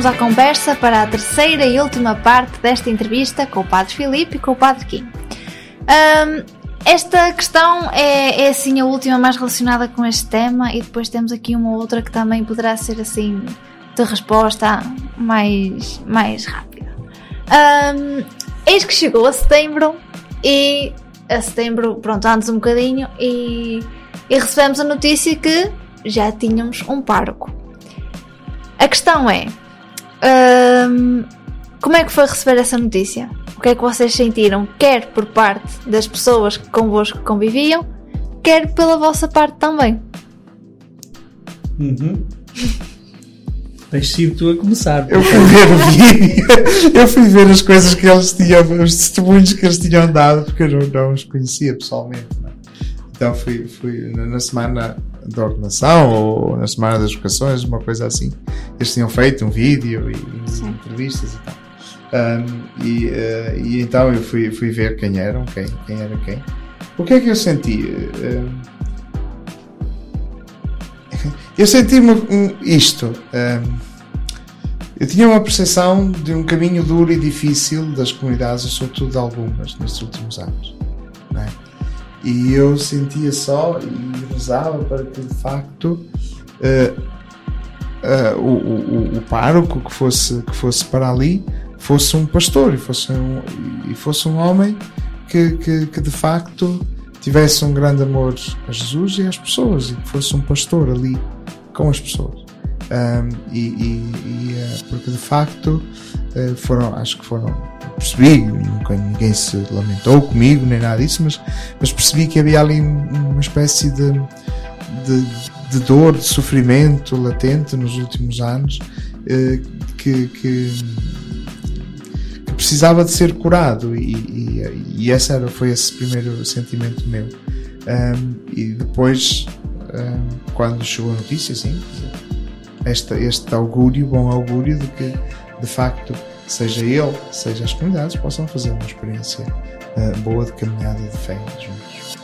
Voltamos à conversa para a terceira e última parte desta entrevista com o Padre Filipe e com o Padre Kim. Ahm, esta questão é, é assim a última mais relacionada com este tema e depois temos aqui uma outra que também poderá ser assim de resposta mais, mais rápida. Ahm, eis que chegou a setembro e a setembro, pronto, antes um bocadinho e, e recebemos a notícia que já tínhamos um pároco. A questão é ahm, como é que foi receber essa notícia? O que é que vocês sentiram, quer por parte das pessoas que convosco conviviam, quer pela vossa parte também? Uhum. Tens sido tu a começar. Eu fui ver o vídeo, eu fui ver as coisas que eles tinham, os testemunhos que eles tinham dado, porque eu não, não os conhecia pessoalmente. não é? Então fui, fui na semana da ordenação ou na semana das vocações, uma coisa assim. Eles tinham feito um vídeo e, entrevistas e tal. Ahm, e, eh, e então eu fui, fui ver quem eram, quem, quem era quem. O que é que eu senti? Eu senti-me um- isto. ahm, eu tinha uma percepção de um caminho duro e difícil das comunidades, e sobretudo de algumas, nestes últimos anos. não é? E eu sentia só e rezava para que de facto eh, o, o, o- o pároco que fosse, que fosse para ali fosse um pastor e fosse um, e fosse um homem que, que, que de facto tivesse um grande amor a Jesus e às pessoas e que fosse um pastor ali com as pessoas. Um, e, e- e, eh, porque de facto eh, foram, acho que foram, percebi, nunca ninguém se lamentou comigo nem nada disso, mas, mas percebi que havia ali um- uma espécie de, de, de dor, de sofrimento latente nos últimos anos eh, que, que, precisava de ser curado e, e, e esse era, foi esse primeiro sentimento meu. Um, e depois, um, quando chegou a notícia, sim, esta, este augúrio, bom augúrio de que de facto seja ele, seja as comunidades possam fazer uma experiência uh, boa de caminhada de fé juntos.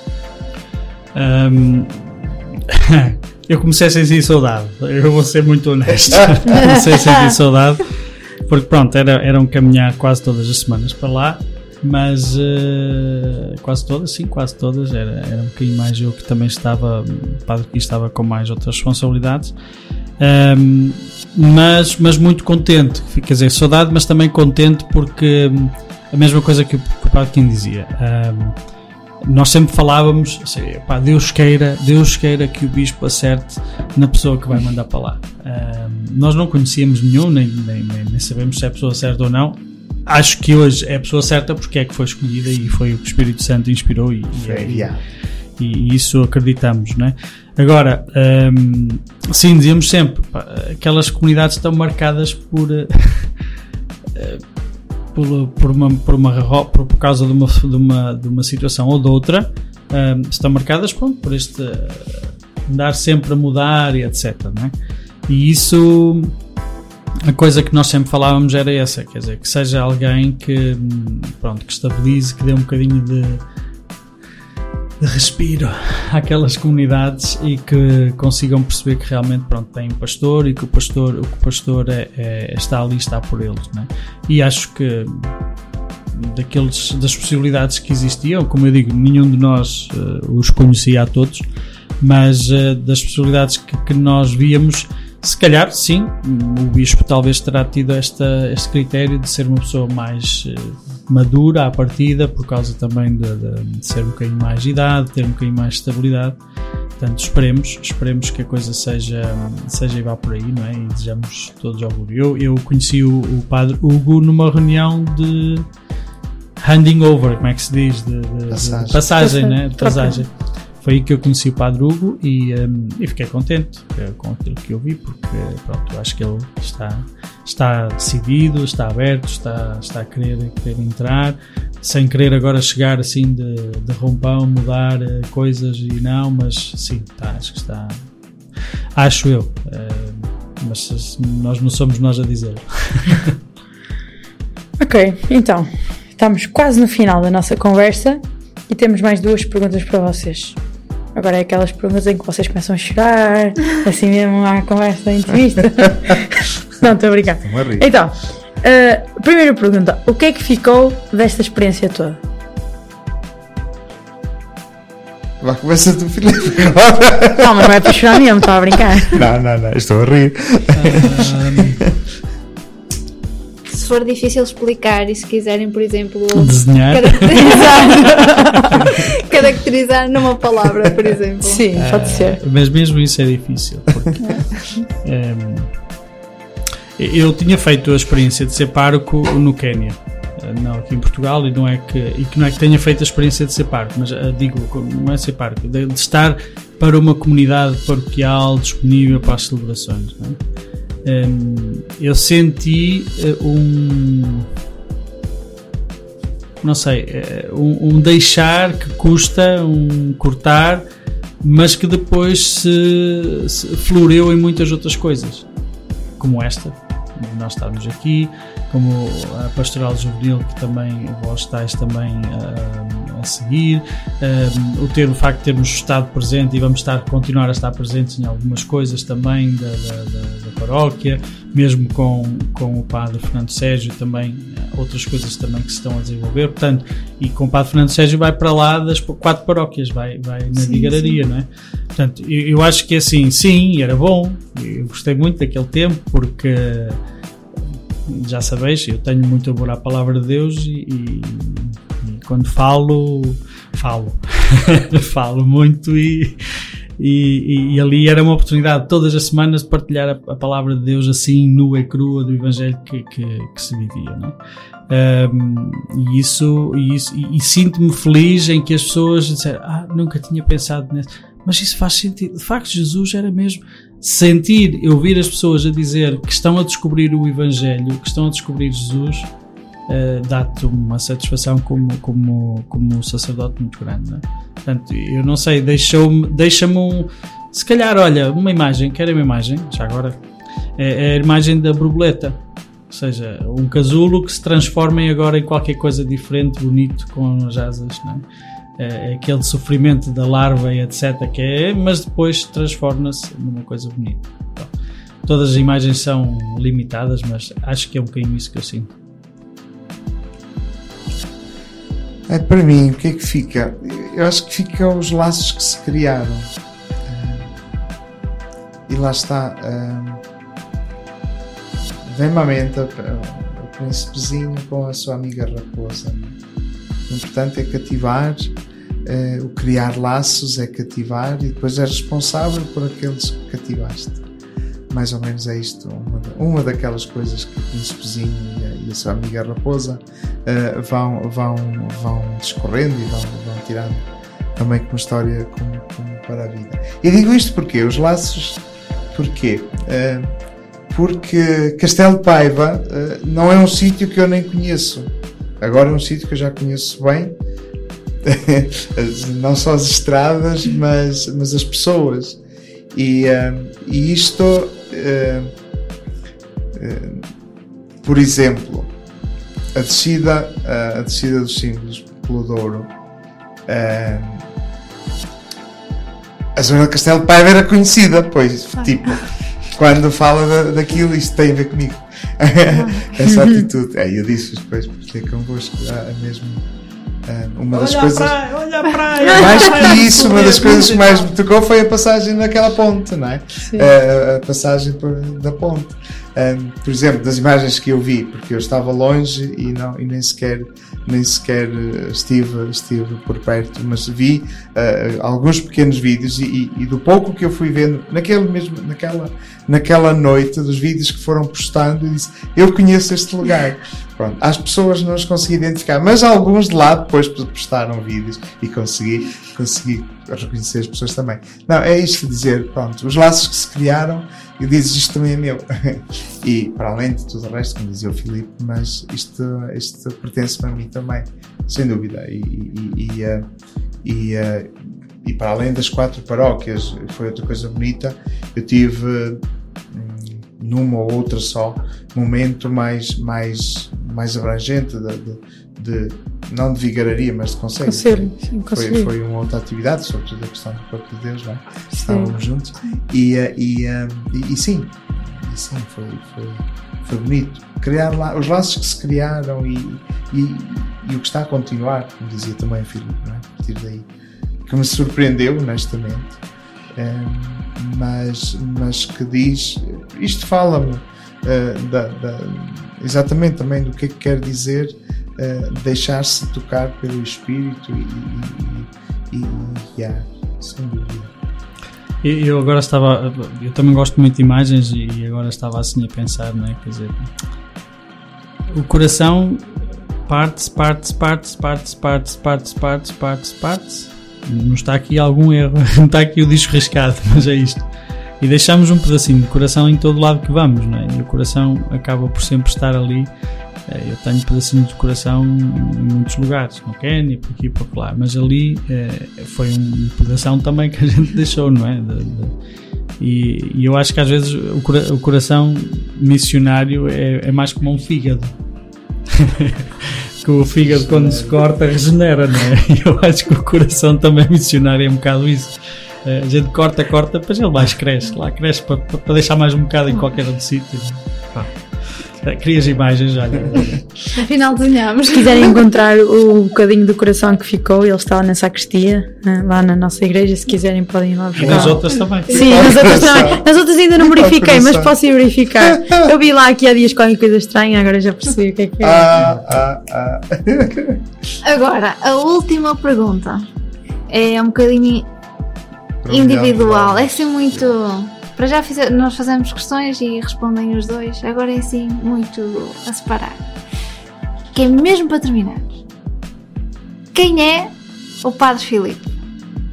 Ahm, eu comecei a sentir saudade. Eu vou ser muito honesto. comecei a sentir saudade. Porque pronto, era, era um caminhar quase todas as semanas para lá. Mas eh, quase todas, sim, quase todas. Era, era um bocadinho mais eu que também estava, o padre que estava com mais outras responsabilidades. Ahm, mas, mas muito contente, quer dizer, saudade, mas também contente porque hum, a mesma coisa que o, que o Padre Kim dizia. Ahm, nós sempre falávamos, assim, pá, Deus queira, Deus queira que o bispo acerte na pessoa que vai mandar para lá. Ahm, nós não conhecíamos nenhum, nem, nem, nem, sabemos se é a pessoa certa ou não. Acho que hoje é a pessoa certa porque é que foi escolhida e foi o que o Espírito Santo inspirou e, e, é- Yeah. e isso acreditamos, não é? Agora, hum, sim, dizíamos sempre, aquelas comunidades estão marcadas por, eh, por, por, uma, por, uma, por, por causa de uma, de, uma, de uma situação ou de outra, hum, estão marcadas pronto, por este andar sempre a mudar e etc. É? E isso, a coisa que nós sempre falávamos era essa, quer dizer, que seja alguém que, hum, pronto, que estabilize, que dê um bocadinho de de respiro àquelas comunidades e que consigam perceber que realmente pronto, tem um pastor e que o pastor, o que o pastor é, é- está ali está por eles. Né? E acho que daqueles, das possibilidades que existiam, como eu digo, nenhum de nós eh, os conhecia a todos, mas eh, das possibilidades que, que nós víamos, se calhar sim, o bispo talvez terá tido esta, este critério de ser uma pessoa mais eh, madura à partida, por causa também de, de- de ser um bocadinho mais de idade, ter um bocadinho mais de estabilidade. Portanto, esperemos, esperemos que a coisa seja, seja e vá por aí, não é? E desejamos todos augúrio. Eu, eu conheci o, o padre Hugo numa reunião de handing over, como é que se diz? De, de- de Passagem. passagem, né? De Troca. passagem. Foi aí que eu conheci o Padre Hugo e, hum, e fiquei contente eh, com aquilo que eu vi, porque pronto, acho que ele está, está decidido, está aberto, está, está a querer, querer entrar, sem querer agora chegar assim de, de rompão, mudar eh, coisas e não, mas sim, tá, acho que está. Acho eu. eh, mas nós não somos nós a dizer. Ok, então, estamos quase no final da nossa conversa e temos mais duas perguntas para vocês. Agora é aquelas perguntas em que vocês começam a chorar, assim mesmo à conversa da entrevista. Não, estou a brincar. A rir. Então, uh, primeira pergunta: o que é que ficou desta experiência toda? Vá, começa tu, Filipe. agora. Não, mas não é para chorar mesmo, estava a brincar. não, não, não, estou a rir. Se for difícil explicar e se quiserem, por exemplo, Desenhar. caracterizar, caracterizar numa palavra, por exemplo. Sim, pode ser. Mas mesmo isso é difícil. Porque, ehm, eu tinha feito a experiência de ser pároco no Quénia. Eh, Não aqui em Portugal e não é que e que não é que tenha feito a experiência de ser pároco, mas eh, digo, não é ser pároco, de, de estar para uma comunidade paroquial disponível para as celebrações. não é? Ehm, eu senti eh, um não sei, eh, um, um deixar que custa, um cortar, mas que depois se, se em muitas outras coisas, como esta, nós estarmos aqui, como a Pastoral Juvenil, que também vós estáis também ah, a seguir, ah, o ter o facto de termos estado presente e vamos estar, continuar a estar presentes em algumas coisas também da, da, da- da paróquia, mesmo com, com o Padre Fernando Sérgio também, ah, outras coisas também que se estão a desenvolver, portanto, e com o Padre Fernando Sérgio vai para lá das quatro paróquias, vai, vai na vigararia, não é? Portanto, eu, eu acho que assim, sim, era bom, eu gostei muito daquele tempo, porque já sabeis, eu tenho muito amor à palavra de Deus e- e quando falo, falo. falo muito e, e, e ali era uma oportunidade todas as semanas de partilhar a, a palavra de Deus assim, nua e crua do Evangelho que, que, que se vivia. Não é? Um, e isso, e, isso, e, e sinto-me feliz em que as pessoas disseram, ah, nunca tinha pensado nisso. Mas isso faz sentido. De facto, Jesus era mesmo sentir, ouvir as pessoas a dizer que estão a descobrir o Evangelho, que estão a descobrir Jesus, eh, dá-te uma satisfação como, como, como sacerdote muito grande. Não é? Portanto, eu não sei, deixou-me, deixa-me um. Se calhar, olha, uma imagem, querem uma imagem? Já agora. É, é a imagem da borboleta. Ou seja, um casulo que se transforma agora em qualquer coisa diferente, bonito, com as asas, não é? É, é aquele sofrimento da larva e etc. que é, mas depois transforma-se numa coisa bonita. Todas as imagens são limitadas, mas acho que é um bocadinho isso que eu sinto. É, para mim, o que é que fica? Eu acho que fica os laços que se criaram. Ah, e lá está. ah, Vem-me à mente o príncipezinho com a sua amiga raposa. O importante é cativar, eh, o criar laços é cativar e depois é responsável por aqueles que cativaste. Mais ou menos é isto, uma, uma daquelas coisas que o príncipezinho e a, e a sua amiga raposa eh, vão, vão, vão discorrendo e vão, vão tirando também como história como, como para a vida. E digo isto porque os laços, porquê? Eh, porque Castelo Paiva eh, não é um sítio que eu nem conheço. Agora é um sítio que eu já conheço bem, não só as estradas, mas, mas as pessoas. E, eh, e isto, por exemplo, a descida, a descida dos símbolos pelo Douro. eh, a zona de Castelo Paiva era conhecida, pois, tipo, quando fala da, daquilo, isto tem a ver comigo. Essa atitude. É, eu disse depois, porque é convosco, a, a mesmo. Ah, uma das coisas. olha a praia! Mais que isso, uma das coisas que mais me tocou foi a passagem naquela ponte, não é? Eh, a passagem por- da ponte. Um, por exemplo, das imagens que eu vi, porque eu estava longe e, não, e nem sequer, nem sequer eh, estive, estive por perto, mas vi eh, alguns pequenos vídeos e, e- e do pouco que eu fui vendo naquele mesmo, naquela, naquela noite, dos vídeos que foram postando, eu disse: Eu conheço este lugar. Pronto, as pessoas não os consegui identificar, mas alguns de lá depois postaram vídeos e consegui, consegui reconhecer as pessoas também. Não, é isto dizer, pronto, os laços que se criaram e dizes isto também é meu. e para além de tudo o resto, como dizia o Filipe, mas isto, isto pertence para mim também, sem dúvida. E, e, e, eh, e, eh, e para além das quatro paróquias, foi outra coisa bonita, eu tive numa ou outra só momento mais, mais, mais abrangente de, de- não de vigararia, mas de conselho. Conselho, sim, Foi, conselho. foi uma outra atividade, sobretudo a questão do corpo de Deus, não é? estávamos juntos e, eh, e, eh, e, e sim, e assim, foi, foi, foi bonito. Criar lá, os laços que se criaram e, e, e o que está a continuar, como dizia também o Filipe, não é? a partir daí, que me surpreendeu, honestamente, mas, mas que diz, isto fala-me da, exatamente também do que é que quer dizer uh, deixar-se tocar pelo Espírito e, e, e guiar, sem dúvida. Eu agora estava, eu também gosto muito de imagens e agora estava assim a pensar, não é? Quer dizer, o coração parte-se, parte-se, parte-se, parte-se, parte-se, parte-se, parte-se, parte-se, parte-se. Não está aqui algum erro, não está aqui o disco riscado, mas é isto. E deixamos um pedacinho de coração em todo lado que vamos, não é? E o coração acaba por sempre estar ali eh, eu tenho pedacinhos de coração em muitos lugares, no Quênia, por aqui por lá, mas ali é, foi um pedação também que a gente deixou, não é? De, de, e, e, eu acho que às vezes o, o coração missionário é, é, mais como um fígado. que o fígado quando se corta regenera, não é? Eu acho que o coração também missionário é um bocado isso. Eh, a gente corta, corta, depois ele mais cresce, lá cresce para, para deixar mais um bocado em qualquer outro sítio. Crias imagens, olha. Afinal desenhamos. Se quiserem encontrar o bocadinho do coração que ficou, ele está lá na sacristia, né, lá na nossa igreja. Se quiserem, podem ir lá buscar. E nas outras também. Sim, nas outras também. Nas outras ainda não verifiquei, mas posso ir verificar. Eu vi lá aqui há dias qualquer coisa estranha, agora já percebi o que é que é. Ah, ah, ah. Agora, a última pergunta é um bocadinho individual. É assim muito para já fiz, nós fazemos questões e respondem os dois. Agora é assim, muito a separar. Que é mesmo para terminar. Quem é o Padre Filipe?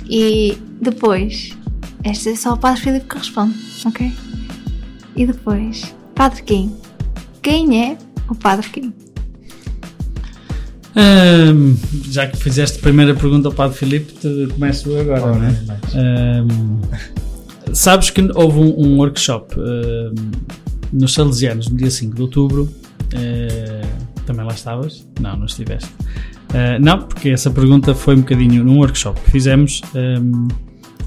E depois, este é só o Padre Filipe que responde, ok? E depois, Padre Kim. Quem é o Padre Kim? Um, já que fizeste a primeira pergunta ao Padre Filipe, começo agora, oh, não é? Um, Sabes que houve um, um workshop uh, nos Salesianos no dia 5 de outubro. Uh, também lá estavas? Não, não estiveste. Uh, não, porque essa pergunta foi um bocadinho num workshop que fizemos. Um,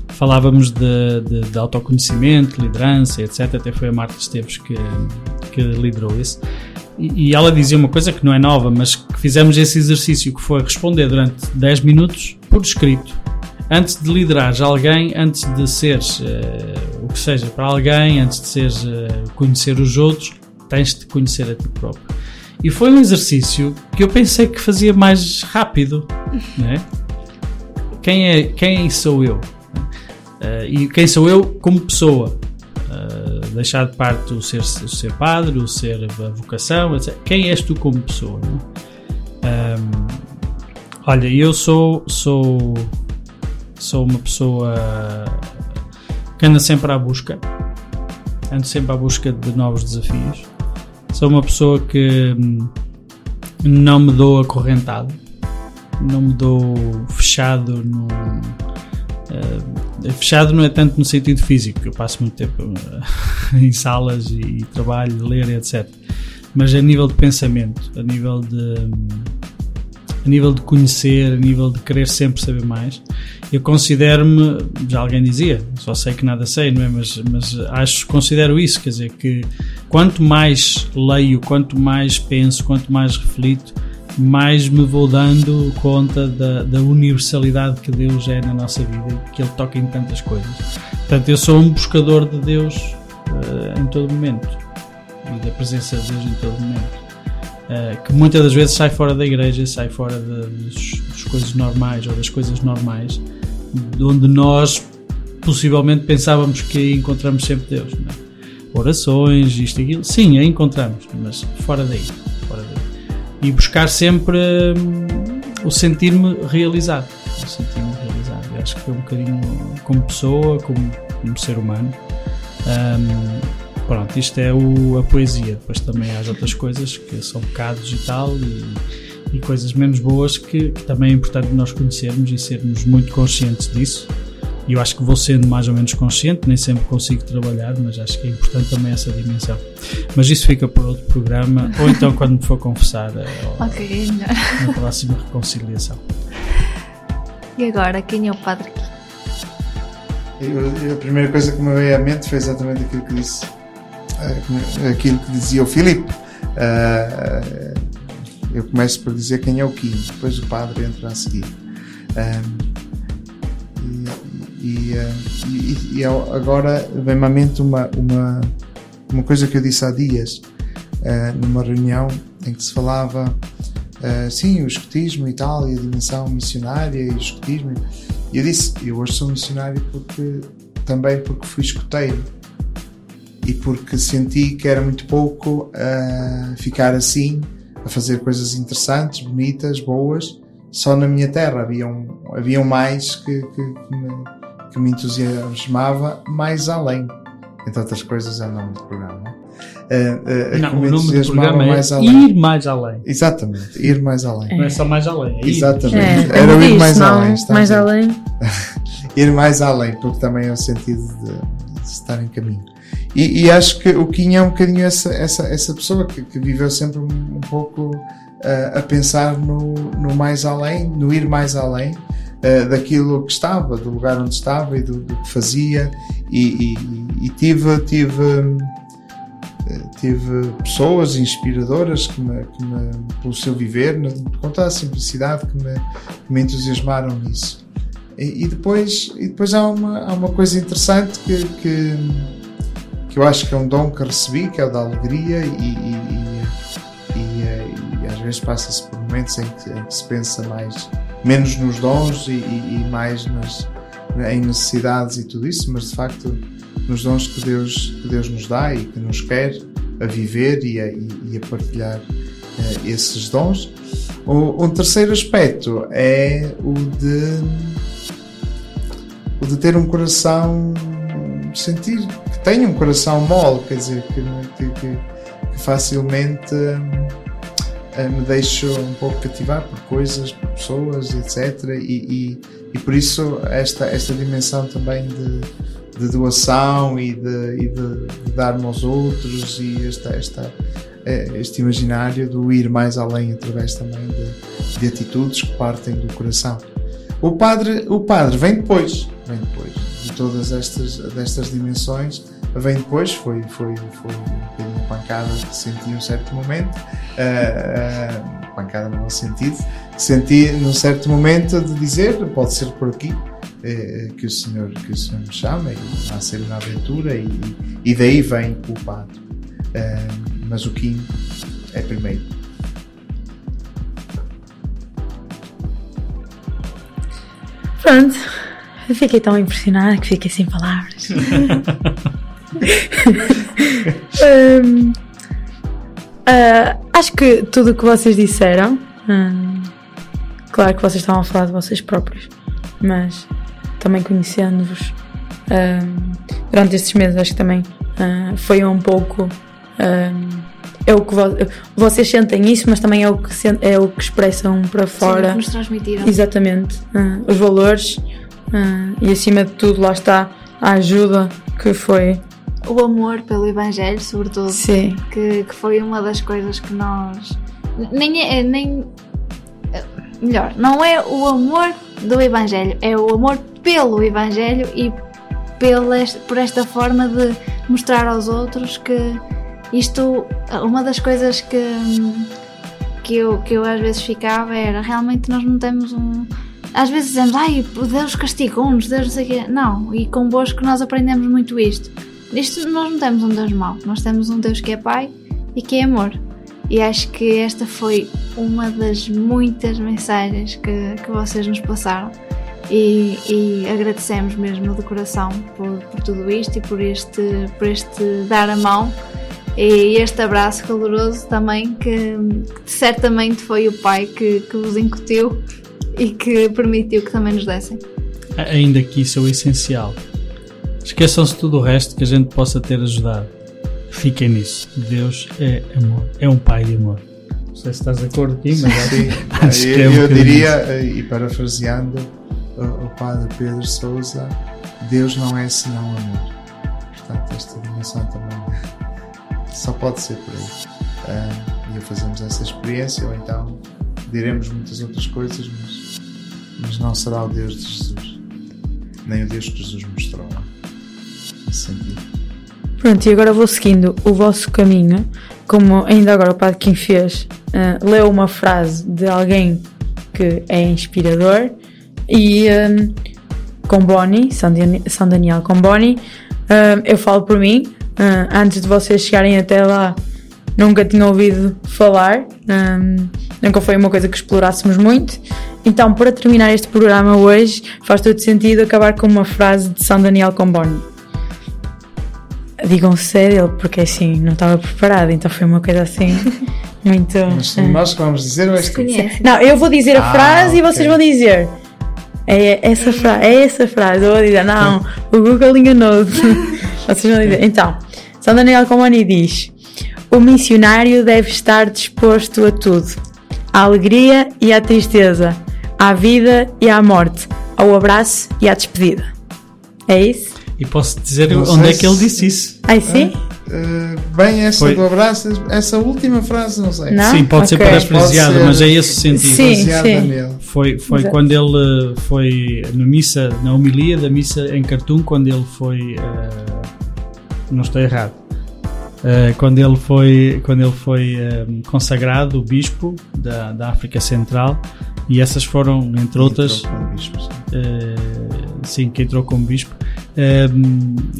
falávamos de, de, de, autoconhecimento, liderança, etc. Até foi a Marta Esteves que, que liderou isso. E, e ela dizia uma coisa que não é nova, mas que fizemos esse exercício que foi responder durante 10 minutos por escrito antes de liderares alguém, antes de seres uh, o que seja para alguém, antes de seres uh, conhecer os outros, tens de conhecer a ti próprio. E foi um exercício que eu pensei que fazia mais rápido, né? Quem é quem sou eu? Uh, e quem sou eu como pessoa? deixar de parte o ser, o ser padre, o ser a vocação, etc. Quem és tu como pessoa? Um, olha, eu sou sou sou uma pessoa que anda sempre à busca, ando sempre à busca de novos desafios. Sou uma pessoa que hum, não me dou acorrentado, não me dou fechado no. Uh, fechado não é tanto no sentido físico, eu passo muito tempo uh, em salas e, trabalho, ler, etc. Mas a nível de pensamento, a nível de. Um, a nível de conhecer, a nível de querer sempre saber mais. Eu considero-me, já alguém dizia, só sei que nada sei, não é? Mas, mas acho, considero isso, quer dizer, que quanto mais leio, quanto mais penso, quanto mais reflito, mais me vou dando conta da, da universalidade que Deus é na nossa vida que Ele toca em tantas coisas. Portanto, eu sou um buscador de Deus uh, em todo momento e da presença de Deus em todo momento. Uh, que muitas das vezes sai fora da igreja, sai fora de, das, coisas normais ou das coisas normais, de onde nós possivelmente pensávamos que encontramos sempre Deus. Não é? Orações, isto e aquilo, sim, a encontramos, mas fora daí, fora daí. E buscar sempre hum, o sentir-me realizado. O sentir-me realizado. Eu acho que é um bocadinho como pessoa, como, como ser humano. Um, Pronto, isto é o, a poesia. Depois também há as outras coisas que são pecados e tal, e, e coisas menos boas que, que, também é importante nós conhecermos e sermos muito conscientes disso. E eu acho que vou sendo mais ou menos consciente, nem sempre consigo trabalhar, mas acho que é importante também essa dimensão. Mas isso fica por outro programa, ou então quando me for confessar eh, okay, na próxima reconciliação. E agora, quem é o Padre a primeira coisa que me veio à mente foi exatamente aquilo que disse aquilo que dizia o Filipe. Ah, eu começo por dizer quem é o Quinho, depois o padre entra a seguir. E, e, e- e agora vem-me à mente uma, uma, uma coisa que eu disse há dias, numa reunião em que se falava, sim, o escotismo e tal, e a dimensão missionária e o escotismo. E eu disse, eu hoje sou missionário porque, também porque fui escoteiro e porque senti que era muito pouco ah, ficar assim, a fazer coisas interessantes, bonitas, boas, só na minha terra. Haviam, haviam mais que, que, que me, que me entusiasmava mais além. Entre outras coisas, é o nome do programa. não é? Ah, ah, que Não, me o nome do entusiasmava programa é mais além. Ir Mais Além. Exatamente, ir mais além. Não é só mais além. É ir. Exatamente. É, Era ir mais não, além. está mais bem. além. ir mais além, porque também é o sentido de, de estar em caminho. E, e acho que o Kim é um bocadinho essa, essa, essa pessoa que, que viveu sempre um, pouco ah, a pensar no, no mais além, no ir mais além ah, daquilo que estava, do lugar onde estava e do, do que fazia. E, e- e tive, tive, eh, tive pessoas inspiradoras que me, que me, pelo seu viver, com toda a simplicidade, que me, que me entusiasmaram nisso. E depois, e depois há, uma, há uma coisa interessante que, que, eu acho que é um dom que recebi, que é o da alegria, e, e, e, e, e às vezes passa-se por momentos em que, em que se pensa mais, menos nos dons e, mais nas, em necessidades e tudo isso, mas de facto nos dons que Deus, que Deus nos dá e que nos quer a viver e a, e, a partilhar eh, esses dons. O, um terceiro aspecto é o de o de ter um coração sentir que tenho um coração mole, quer dizer, que, que, que- facilmente hum, eh, me deixo um pouco cativar por coisas, por pessoas, etc. E, e, e por isso esta, esta dimensão também de, de doação e de, e de, de dar-me aos outros e esta, esta, eh, este imaginário do ir mais além através também de, de atitudes que partem do coração. O padre, o padre vem depois, vem depois de todas estas destas dimensões, vem depois, foi, foi, foi um bocadinho pancada que senti um certo momento, ah, ah, pancada no sentido, senti num certo momento de dizer, pode ser por aqui, eh, que, o Senhor, que o Senhor me chama e a ser uma aventura e, e daí vem o. Ah, mas o Kim é primeiro. Pronto. Eu fiquei tão impressionada que fiquei sem palavras. Hum, ah, acho que tudo o que vocês disseram, hum, claro que vocês estavam a falar de vocês próprios, mas também conhecendo-vos hum, durante estes meses, acho que também ah, foi um pouco. é o que vo- vocês sentem isso, mas também é o que, é o que expressam para fora. Sim, que nos transmitiram. Exatamente. Ah, os valores ah, e acima de tudo lá está a ajuda que foi. O amor pelo Evangelho, sobretudo. Sim. que, que foi uma das coisas que nós nem é nem eh, melhor não é o amor do Evangelho é o amor pelo Evangelho e pela por esta forma de mostrar aos outros que isto uma das coisas que que eu, que eu às vezes ficava era realmente nós não temos um às vezes dizemos, ai, Deus castigou-nos, Deus não sei o quê. Não, e convosco nós aprendemos muito isto. Isto nós não temos um Deus mau, nós temos um Deus que é Pai e que é amor. E acho que esta foi uma das muitas mensagens que, que vocês nos passaram. E, e agradecemos mesmo de coração por, por tudo isto e por este, por este dar a mão e este abraço caloroso também que certamente foi o Pai que, que vos incutiu e que permitiu que também nos dessem. Ainda que isso é o essencial. Esqueçam-se tudo o resto que a gente possa ter ajudado. Fiquem nisso. Deus é amor. É um pai de amor. Não sei se estás de acordo aqui, mas acho- Sim, acho que é eu, um eu diria, eh, e parafraseando o, padre Pedro Souza, Deus não é senão amor. Portanto, esta dimensão também só pode ser por aí. Ah, e fazemos essa experiência, ou então diremos muitas outras coisas, mas, mas não será o Deus de Jesus, nem o Deus que Jesus mostrou lá. Nesse sentido. Pronto, e agora vou seguindo o vosso caminho, como ainda agora o Padre Kim fez, ah, leu uma frase de alguém que é inspirador e ah, com Bonnie, São, Dan- São Daniel com Bonnie, ah, eu falo por mim, ah, antes de vocês chegarem até lá, nunca tinha ouvido falar, ah, nunca foi uma coisa que explorássemos muito. Então, para terminar este programa hoje, faz todo sentido acabar com uma frase de São Daniel com Bonnie. Digam se é dele, porque assim, não estava preparado, então foi uma coisa assim, muito. Mas nós que vamos dizer, ou és tu? Não, eu vou dizer a Ah, frase e vocês vão dizer. É essa, fra é essa frase. Eu vou dizer, não, o Google enganou-te. vocês vão dizer. Então, São Daniel Comani diz: O missionário deve estar disposto a tudo: à alegria e à tristeza, à vida e à morte, ao abraço e à despedida. É isso? E posso dizer Não onde é que ele se- disse isso. Aí sim? Eh, bem, essa Foi- do abraço, essa última frase, não sei. Não? Sim, pode ser Ok. parafraseado, Pode ser- mas é esse o sentido. Sim, sim. Foi, foi Exato. quando ele foi na missa, na homilia da missa em Khartoum, quando ele foi. eh, não estou errado. Eh, quando ele foi, quando ele foi eh, consagrado o bispo da, da África Central, e essas foram, entre outras, Entrou com bispos. eh, sim, que entrou como bispo. Eh,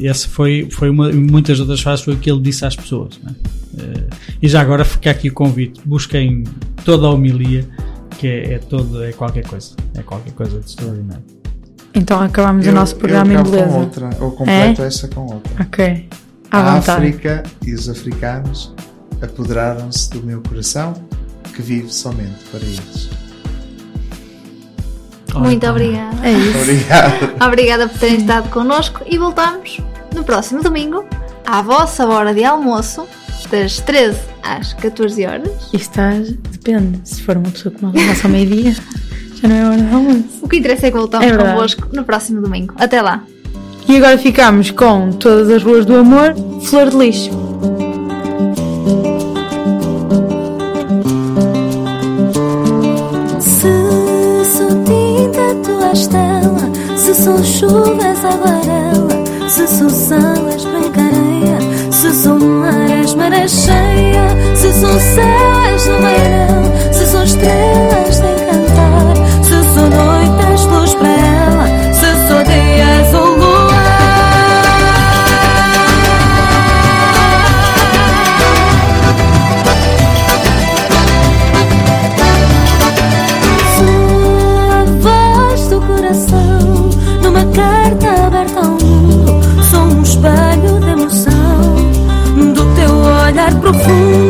essa foi, foi uma, muitas outras frases foi o que ele disse às pessoas. né? Eh, e já agora fica aqui o convite: busquem toda a homilia, que é, é todo, é qualquer coisa, é qualquer coisa de extraordinário. Então acabamos o Eu- nosso programa eu em beleza. com outra, ou completo essa com outra. Ok. À A vontade. África e os africanos apoderaram-se do meu coração, que vive somente para eles. Muito obrigada. É isso. Obrigado. Obrigada por terem estado connosco e voltamos no próximo domingo, à vossa hora de almoço, das 13 às 14 horas. E estás, depende. Se for uma pessoa que não almoça ao meio-dia, já não é hora de almoço. O que interessa é que voltamos É verdade. convosco no próximo domingo. Até lá! E agora ficamos com Todas as Ruas do Amor, Flor de Lixo. Se sou tinta, tu és tela. Se sou chuva, és aguarela. Se sou sal, és branca. Se sou mar, és maré cheia. Se sou céu, és o verão. Se sou estrela, 保护